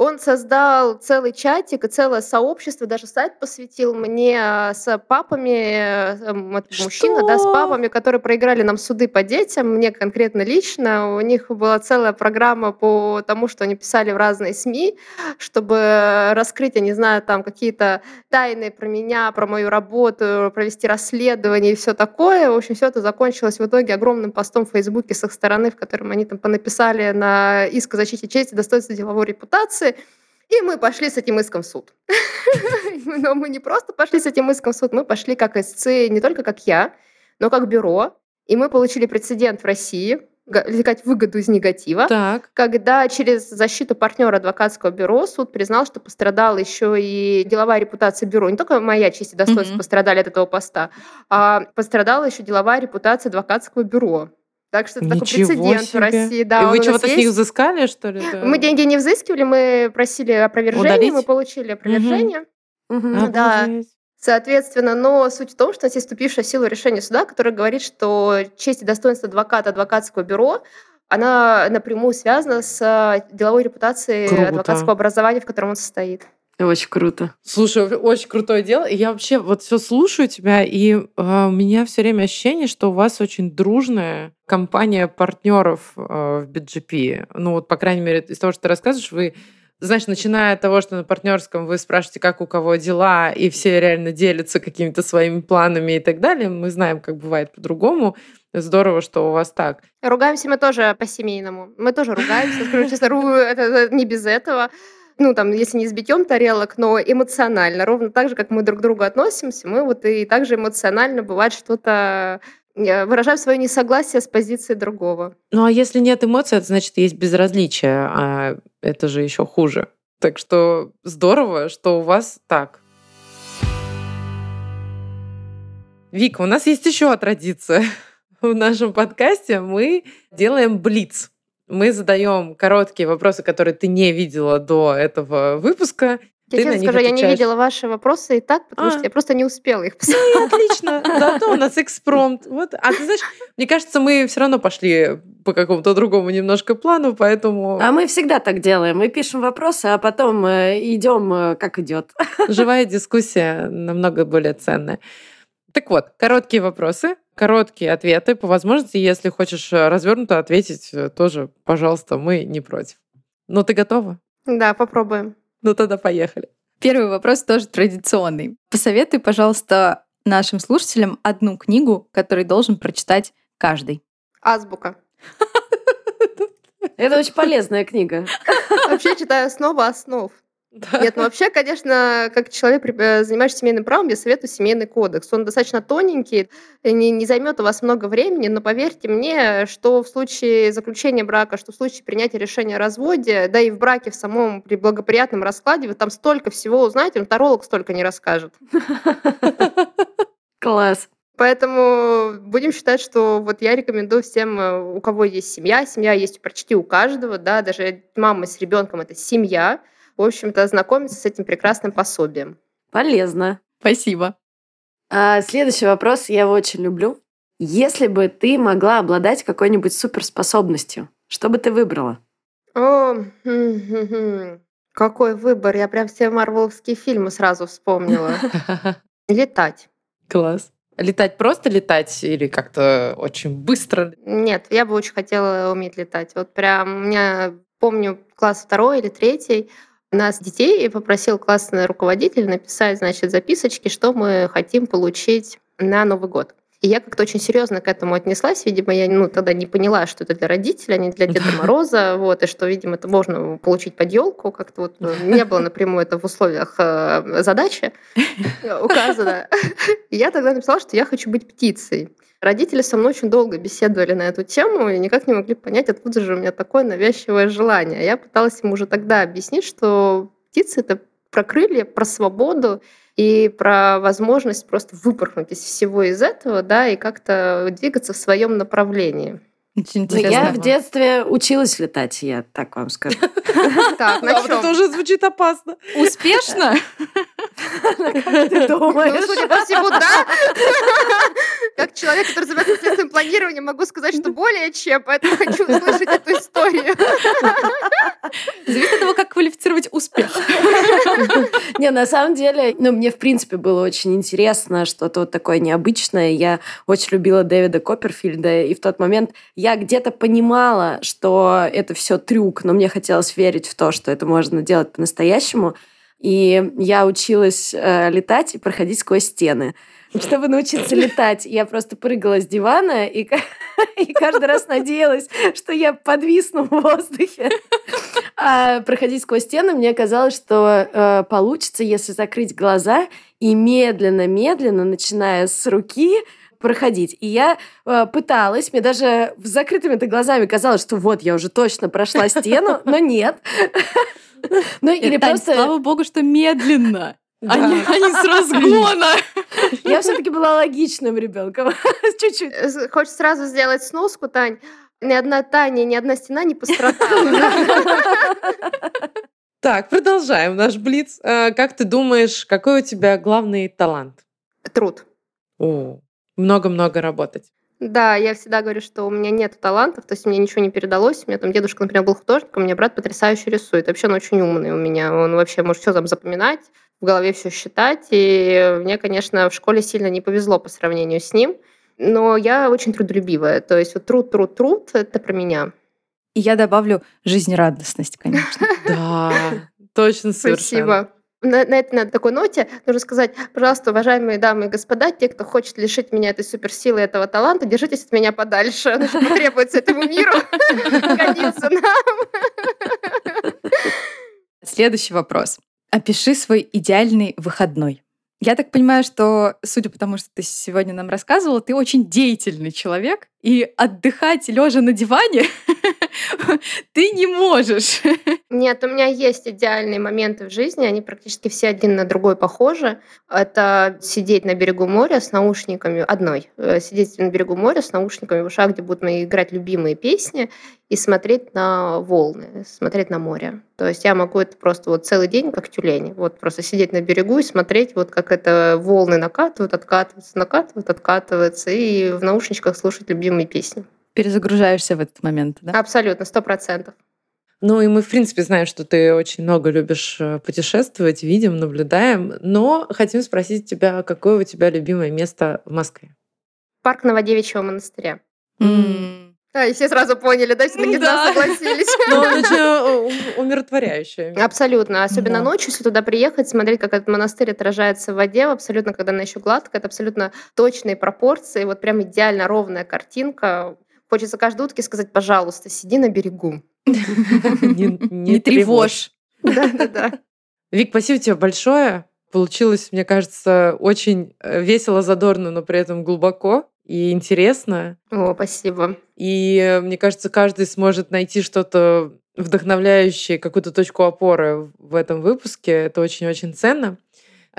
S4: Он создал целый чатик и целое сообщество, даже сайт посвятил мне а, с папами, э, мужчина, да, с папами, которые проиграли нам суды по детям, мне конкретно лично. У них была целая программа по тому, что они писали в разные СМИ, чтобы раскрыть, я не знаю, там какие-то тайны про меня, про мою работу, провести расследование и все такое. В общем, все это закончилось в итоге огромным постом в Фейсбуке с их стороны, в котором они там понаписали на иск о защите чести, достоинства деловой репутации, и мы пошли с этим иском в суд. Но мы не просто пошли с этим иском в суд, мы пошли как СЦ, не только как я, но как бюро. И мы получили прецедент в России, извлекать выгоду из негатива,
S1: так.
S4: когда через защиту партнера адвокатского бюро суд признал, что пострадала еще и деловая репутация бюро. Не только моя честь и достоинство mm-hmm. пострадали от этого поста, а пострадала еще деловая репутация адвокатского бюро. Так что это Ничего такой прецедент себе. в России. Да,
S1: и вы чего-то с них взыскали, что ли?
S4: Да? Мы деньги не взыскивали, мы просили опровержение, Удалить? мы получили опровержение. Угу. Угу. Да. Соответственно, но суть в том, что у нас есть вступившая в силу решение суда, которое говорит, что честь и достоинство адвоката адвокатского бюро она напрямую связана с деловой репутацией Круто. адвокатского образования, в котором он состоит.
S2: Очень круто.
S1: Слушай, очень крутое дело. И я вообще вот все слушаю тебя, и э, у меня все время ощущение, что у вас очень дружная компания партнеров э, в BGP. Ну вот, по крайней мере, из того, что ты рассказываешь, вы знаешь, начиная от того, что на партнерском вы спрашиваете, как у кого дела, и все реально делятся какими-то своими планами и так далее, мы знаем, как бывает по-другому. Здорово, что у вас так.
S4: Ругаемся мы тоже по-семейному. Мы тоже ругаемся, скажу честно, это не без этого ну, там, если не с тарелок, но эмоционально. Ровно так же, как мы друг к другу относимся, мы вот и также эмоционально, бывает, что-то Я выражаю свое несогласие с позицией другого.
S1: Ну а если нет эмоций, это значит есть безразличие, а это же еще хуже. Так что здорово, что у вас так. Вика, у нас есть еще традиция. В нашем подкасте мы делаем блиц. Мы задаем короткие вопросы, которые ты не видела до этого выпуска.
S4: Я
S1: ты
S4: честно скажу, я не
S1: отвечаешь.
S4: видела ваши вопросы и так, потому
S1: А.
S4: что я просто не успела их посмотреть.
S1: Ну и отлично. Зато у нас экспромт. Вот. А ты знаешь, мне кажется, мы все равно пошли по какому-то другому немножко плану, поэтому
S2: А мы всегда так делаем. Мы пишем вопросы, а потом э, идем, э, как идет.
S1: живая дискуссия намного более ценная. Так вот, короткие вопросы, короткие ответы. По возможности, если хочешь э, развернуто ответить, э, тоже, пожалуйста, мы не против. Ну, ты готова?
S4: Да, попробуем.
S1: Ну, тогда поехали.
S3: Первый вопрос тоже традиционный. Посоветуй, пожалуйста, нашим слушателям одну книгу, которую должен прочитать каждый.
S4: Азбука.
S2: Это очень полезная книга.
S4: Вообще читаю основы основ.
S1: Да.
S4: Нет, ну вообще, конечно, как человек, э, занимающийся семейным правом, я советую семейный кодекс. Он достаточно тоненький, не, не займет у вас много времени, но поверьте мне, что в случае заключения брака, что в случае принятия решения о разводе, да и в браке в самом при благоприятном раскладе, вы там столько всего узнаете, вам таролог столько не расскажет.
S2: Класс.
S4: Поэтому будем считать, что вот я рекомендую всем, э, у кого есть семья, семья есть почти у каждого, да, даже мама с ребенком это семья, в общем-то, ознакомиться с этим прекрасным пособием.
S2: Полезно.
S3: Спасибо.
S2: А, следующий вопрос я его очень люблю. Если бы ты могла обладать какой-нибудь суперспособностью, что бы ты выбрала?
S4: О, какой выбор! Я прям все марвеловские фильмы сразу вспомнила. Летать.
S1: Класс. Летать просто летать или как-то очень быстро?
S4: Нет, я бы очень хотела уметь летать. Вот прям у меня, помню, класс второй или третий, нас, детей, попросил классный руководитель написать, значит, записочки, что мы хотим получить на Новый год. И я как-то очень серьезно к этому отнеслась. Видимо, я ну, тогда не поняла, что это для родителей, а не для Деда Мороза. Вот, и что, видимо, это можно получить под елку. Как-то вот ну, не было напрямую это в условиях э, задачи указано. И я тогда написала, что я хочу быть птицей. Родители со мной очень долго беседовали на эту тему и никак не могли понять, откуда же у меня такое навязчивое желание. Я пыталась им уже тогда объяснить, что птица — это про крылья, про свободу и про возможность просто выпорхнуть из всего из этого, да, и как-то двигаться в своем направлении.
S3: Очень
S2: Ну, я
S3: интересно.
S2: в детстве училась летать, я так вам скажу.
S4: Так, на
S1: А
S4: чём?
S1: это уже звучит опасно.
S3: Успешно?
S2: Как ты
S4: Ну,
S2: думаешь?
S4: судя по всему, да. Как человек, который занимается планированием, могу сказать, что более чем, поэтому хочу услышать эту историю.
S3: Зависит от того, как квалифицировать успех.
S2: Не, на самом деле, ну, мне, в принципе, было очень интересно, что-то вот такое необычное. Я очень любила Дэвида Копперфильда, и в тот момент я где-то понимала, что это все трюк, но мне хотелось верить в то, что это можно делать по-настоящему. И я училась э, летать и проходить сквозь стены. Чтобы научиться летать, я просто прыгала с дивана и, и каждый раз надеялась, что я подвисну в воздухе. А проходить сквозь стены мне казалось, что э, получится, если закрыть глаза и медленно-медленно, начиная с руки, проходить. И я э, пыталась, мне даже с закрытыми глазами казалось, что вот, я уже точно прошла стену, но нет. Ну, или
S3: Тань,
S2: просто...
S3: слава богу, что медленно.
S1: Да.
S3: А не с разгона.
S2: Я все-таки была логичным ребенком. Чуть-чуть.
S4: Э, Хочешь сразу сделать сноску, Тань? Ни одна Таня, ни одна стена не пострадала.
S1: Так, продолжаем наш блиц. Э, Как ты думаешь, какой у тебя главный талант?
S4: Труд.
S1: О, много-много работать.
S4: Да, я всегда говорю, что у меня нет талантов, то есть мне ничего не передалось. У меня там дедушка, например, был художником, у меня брат потрясающе рисует. Вообще он очень умный у меня. Он вообще может все там запоминать, в голове все считать. И мне, конечно, в школе сильно не повезло по сравнению с ним. Но я очень трудолюбивая. То есть вот труд, труд, труд — это про меня.
S3: И я добавлю жизнерадостность, конечно.
S1: Да, точно совершенно.
S4: Спасибо. На, на этой на такой ноте нужно сказать, пожалуйста, уважаемые дамы и господа, те, кто хочет лишить меня этой суперсилы, этого таланта, держитесь от меня подальше. Же потребуется этому миру, годится нам.
S3: Следующий вопрос. Опиши свой идеальный выходной. Я так понимаю, что, судя по тому, что ты сегодня нам рассказывала, ты очень деятельный человек, и отдыхать лежа на диване ты не можешь.
S4: Нет, у меня есть идеальные моменты в жизни, они практически все один на другой похожи. Это сидеть на берегу моря с наушниками, одной, э, сидеть на берегу моря с наушниками в ушах, где будут мои играть любимые песни, и смотреть на волны, смотреть на море. То есть я могу это просто вот целый день, как тюлень, вот просто сидеть на берегу и смотреть, вот как это волны накатывают, откатываются, накатывают, откатываются, и в наушничках слушать любимые песни.
S3: Перезагружаешься в этот момент, да?
S4: Абсолютно, сто процентов.
S1: Ну и мы, в принципе, знаем, что ты очень много любишь э, путешествовать, видим, наблюдаем. Но хотим спросить тебя, какое у тебя любимое место в Москве?
S4: Парк Новодевичьего монастыря.
S3: М.
S4: А, и все сразу поняли, да, все таки
S3: Да.
S4: согласились.
S1: Ну, он очень э, умиротворяющее.
S4: Абсолютно. Особенно
S1: Да.
S4: ночью, если туда приехать, смотреть, как этот монастырь отражается в воде, абсолютно, когда она еще гладкая, это абсолютно точные пропорции, вот прям идеально ровная картинка. Хочется каждой утке сказать, пожалуйста, сиди на берегу.
S1: Не,
S3: Не тревожь.
S4: Да-да-да.
S1: Вик, спасибо тебе большое. Получилось, мне кажется, очень э, весело, задорно, но при этом глубоко и интересно.
S4: О, спасибо.
S1: И мне кажется, каждый сможет найти что-то вдохновляющее, какую-то точку опоры в этом выпуске. Это очень-очень ценно.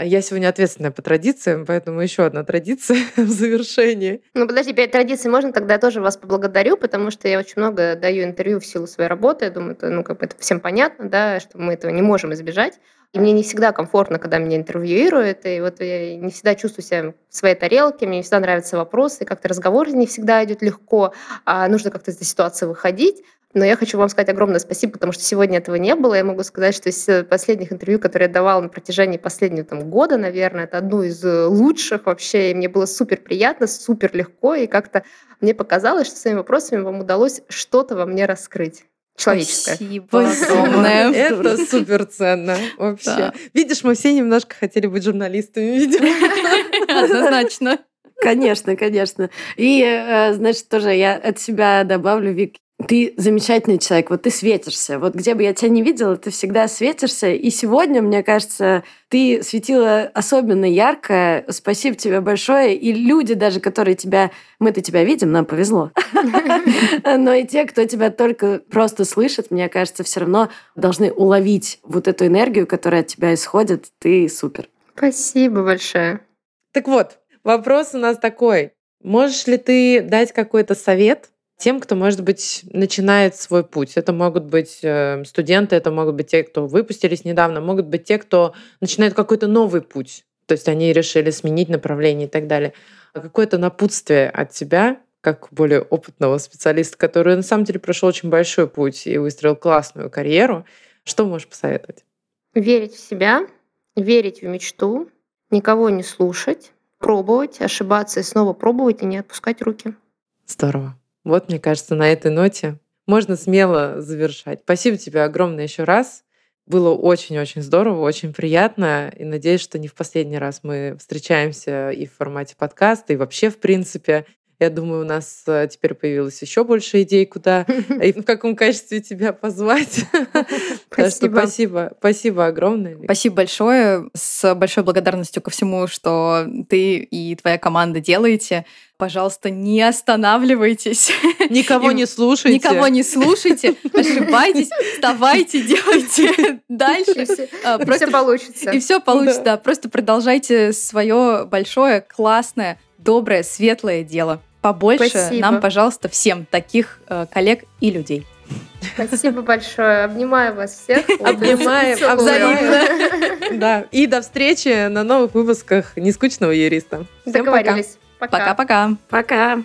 S1: Я сегодня ответственная по традициям, поэтому еще одна традиция в завершении.
S4: Ну, подожди, перед традицией можно, тогда я тоже вас поблагодарю, потому что я очень много даю интервью в силу своей работы. Я думаю, это, ну, как бы это всем понятно, да, что мы этого не можем избежать. И мне не всегда комфортно, когда меня интервьюируют, и вот я не всегда чувствую себя в своей тарелке, мне не всегда нравятся вопросы, как-то разговор не всегда идет легко, а нужно как-то из этой ситуации выходить. Но я хочу вам сказать огромное спасибо, потому что сегодня этого не было. Я могу сказать, что из э, последних интервью, которые я давала на протяжении последнего там, года, наверное, это одно из э, лучших вообще. И мне было супер приятно, супер легко. И как-то мне показалось, что своими вопросами вам удалось что-то во мне раскрыть. Человеческое.
S3: Спасибо огромное.
S1: Это супер ценно вообще.
S3: Да.
S1: Видишь, мы все немножко хотели быть журналистами, видимо.
S3: Однозначно.
S2: Конечно, конечно. И, э, значит, тоже я от себя добавлю, Вик, ты замечательный человек, вот ты светишься. Вот где бы я тебя не видела, ты всегда светишься. И сегодня, мне кажется, ты светила особенно ярко. Спасибо тебе большое. И люди даже, которые тебя... Мы-то тебя видим, нам повезло. Но и те, кто тебя только просто слышит, мне кажется, все равно должны уловить вот эту энергию, которая от тебя исходит. Ты супер.
S4: Спасибо большое.
S1: Так вот, вопрос у нас такой. Можешь ли ты дать какой-то совет тем, кто, может быть, начинает свой путь? Это могут быть э, студенты, это могут быть те, кто выпустились недавно, могут быть те, кто начинает какой-то новый путь. То есть они решили сменить направление и так далее. А Какое-то напутствие от тебя, как более опытного специалиста, который на самом деле прошел очень большой путь и выстроил классную карьеру, что можешь посоветовать?
S4: Верить в себя, верить в мечту, никого не слушать, пробовать, ошибаться и снова пробовать и не отпускать руки.
S1: Здорово. Вот, мне кажется, на этой ноте можно смело завершать. Спасибо тебе огромное еще раз. Было очень-очень здорово, очень приятно. И надеюсь, что не в последний раз мы встречаемся и в формате подкаста, и вообще, в принципе. Я думаю, у нас э, теперь появилось еще больше идей, куда и в каком качестве тебя позвать.
S4: Спасибо.
S1: спасибо. Спасибо огромное.
S3: Спасибо большое. С большой благодарностью ко всему, что ты и твоя команда делаете. Пожалуйста, не останавливайтесь.
S1: Никого
S3: И
S1: не слушайте.
S3: Никого не слушайте, ошибайтесь, вставайте, делайте дальше.
S4: все,
S3: А,
S4: и
S3: Просто
S4: все получится.
S3: и все получится, да. Просто продолжайте свое большое, классное, доброе, светлое дело. Побольше
S4: Спасибо.
S3: нам, пожалуйста, всем таких э, коллег и людей.
S4: Спасибо большое. Обнимаю вас всех.
S1: Обнимаем, взаимно. Да. И до встречи на новых выпусках «Нескучного юриста». Всем пока.
S4: Договорились. Пока.
S3: Пока-пока.
S2: Пока.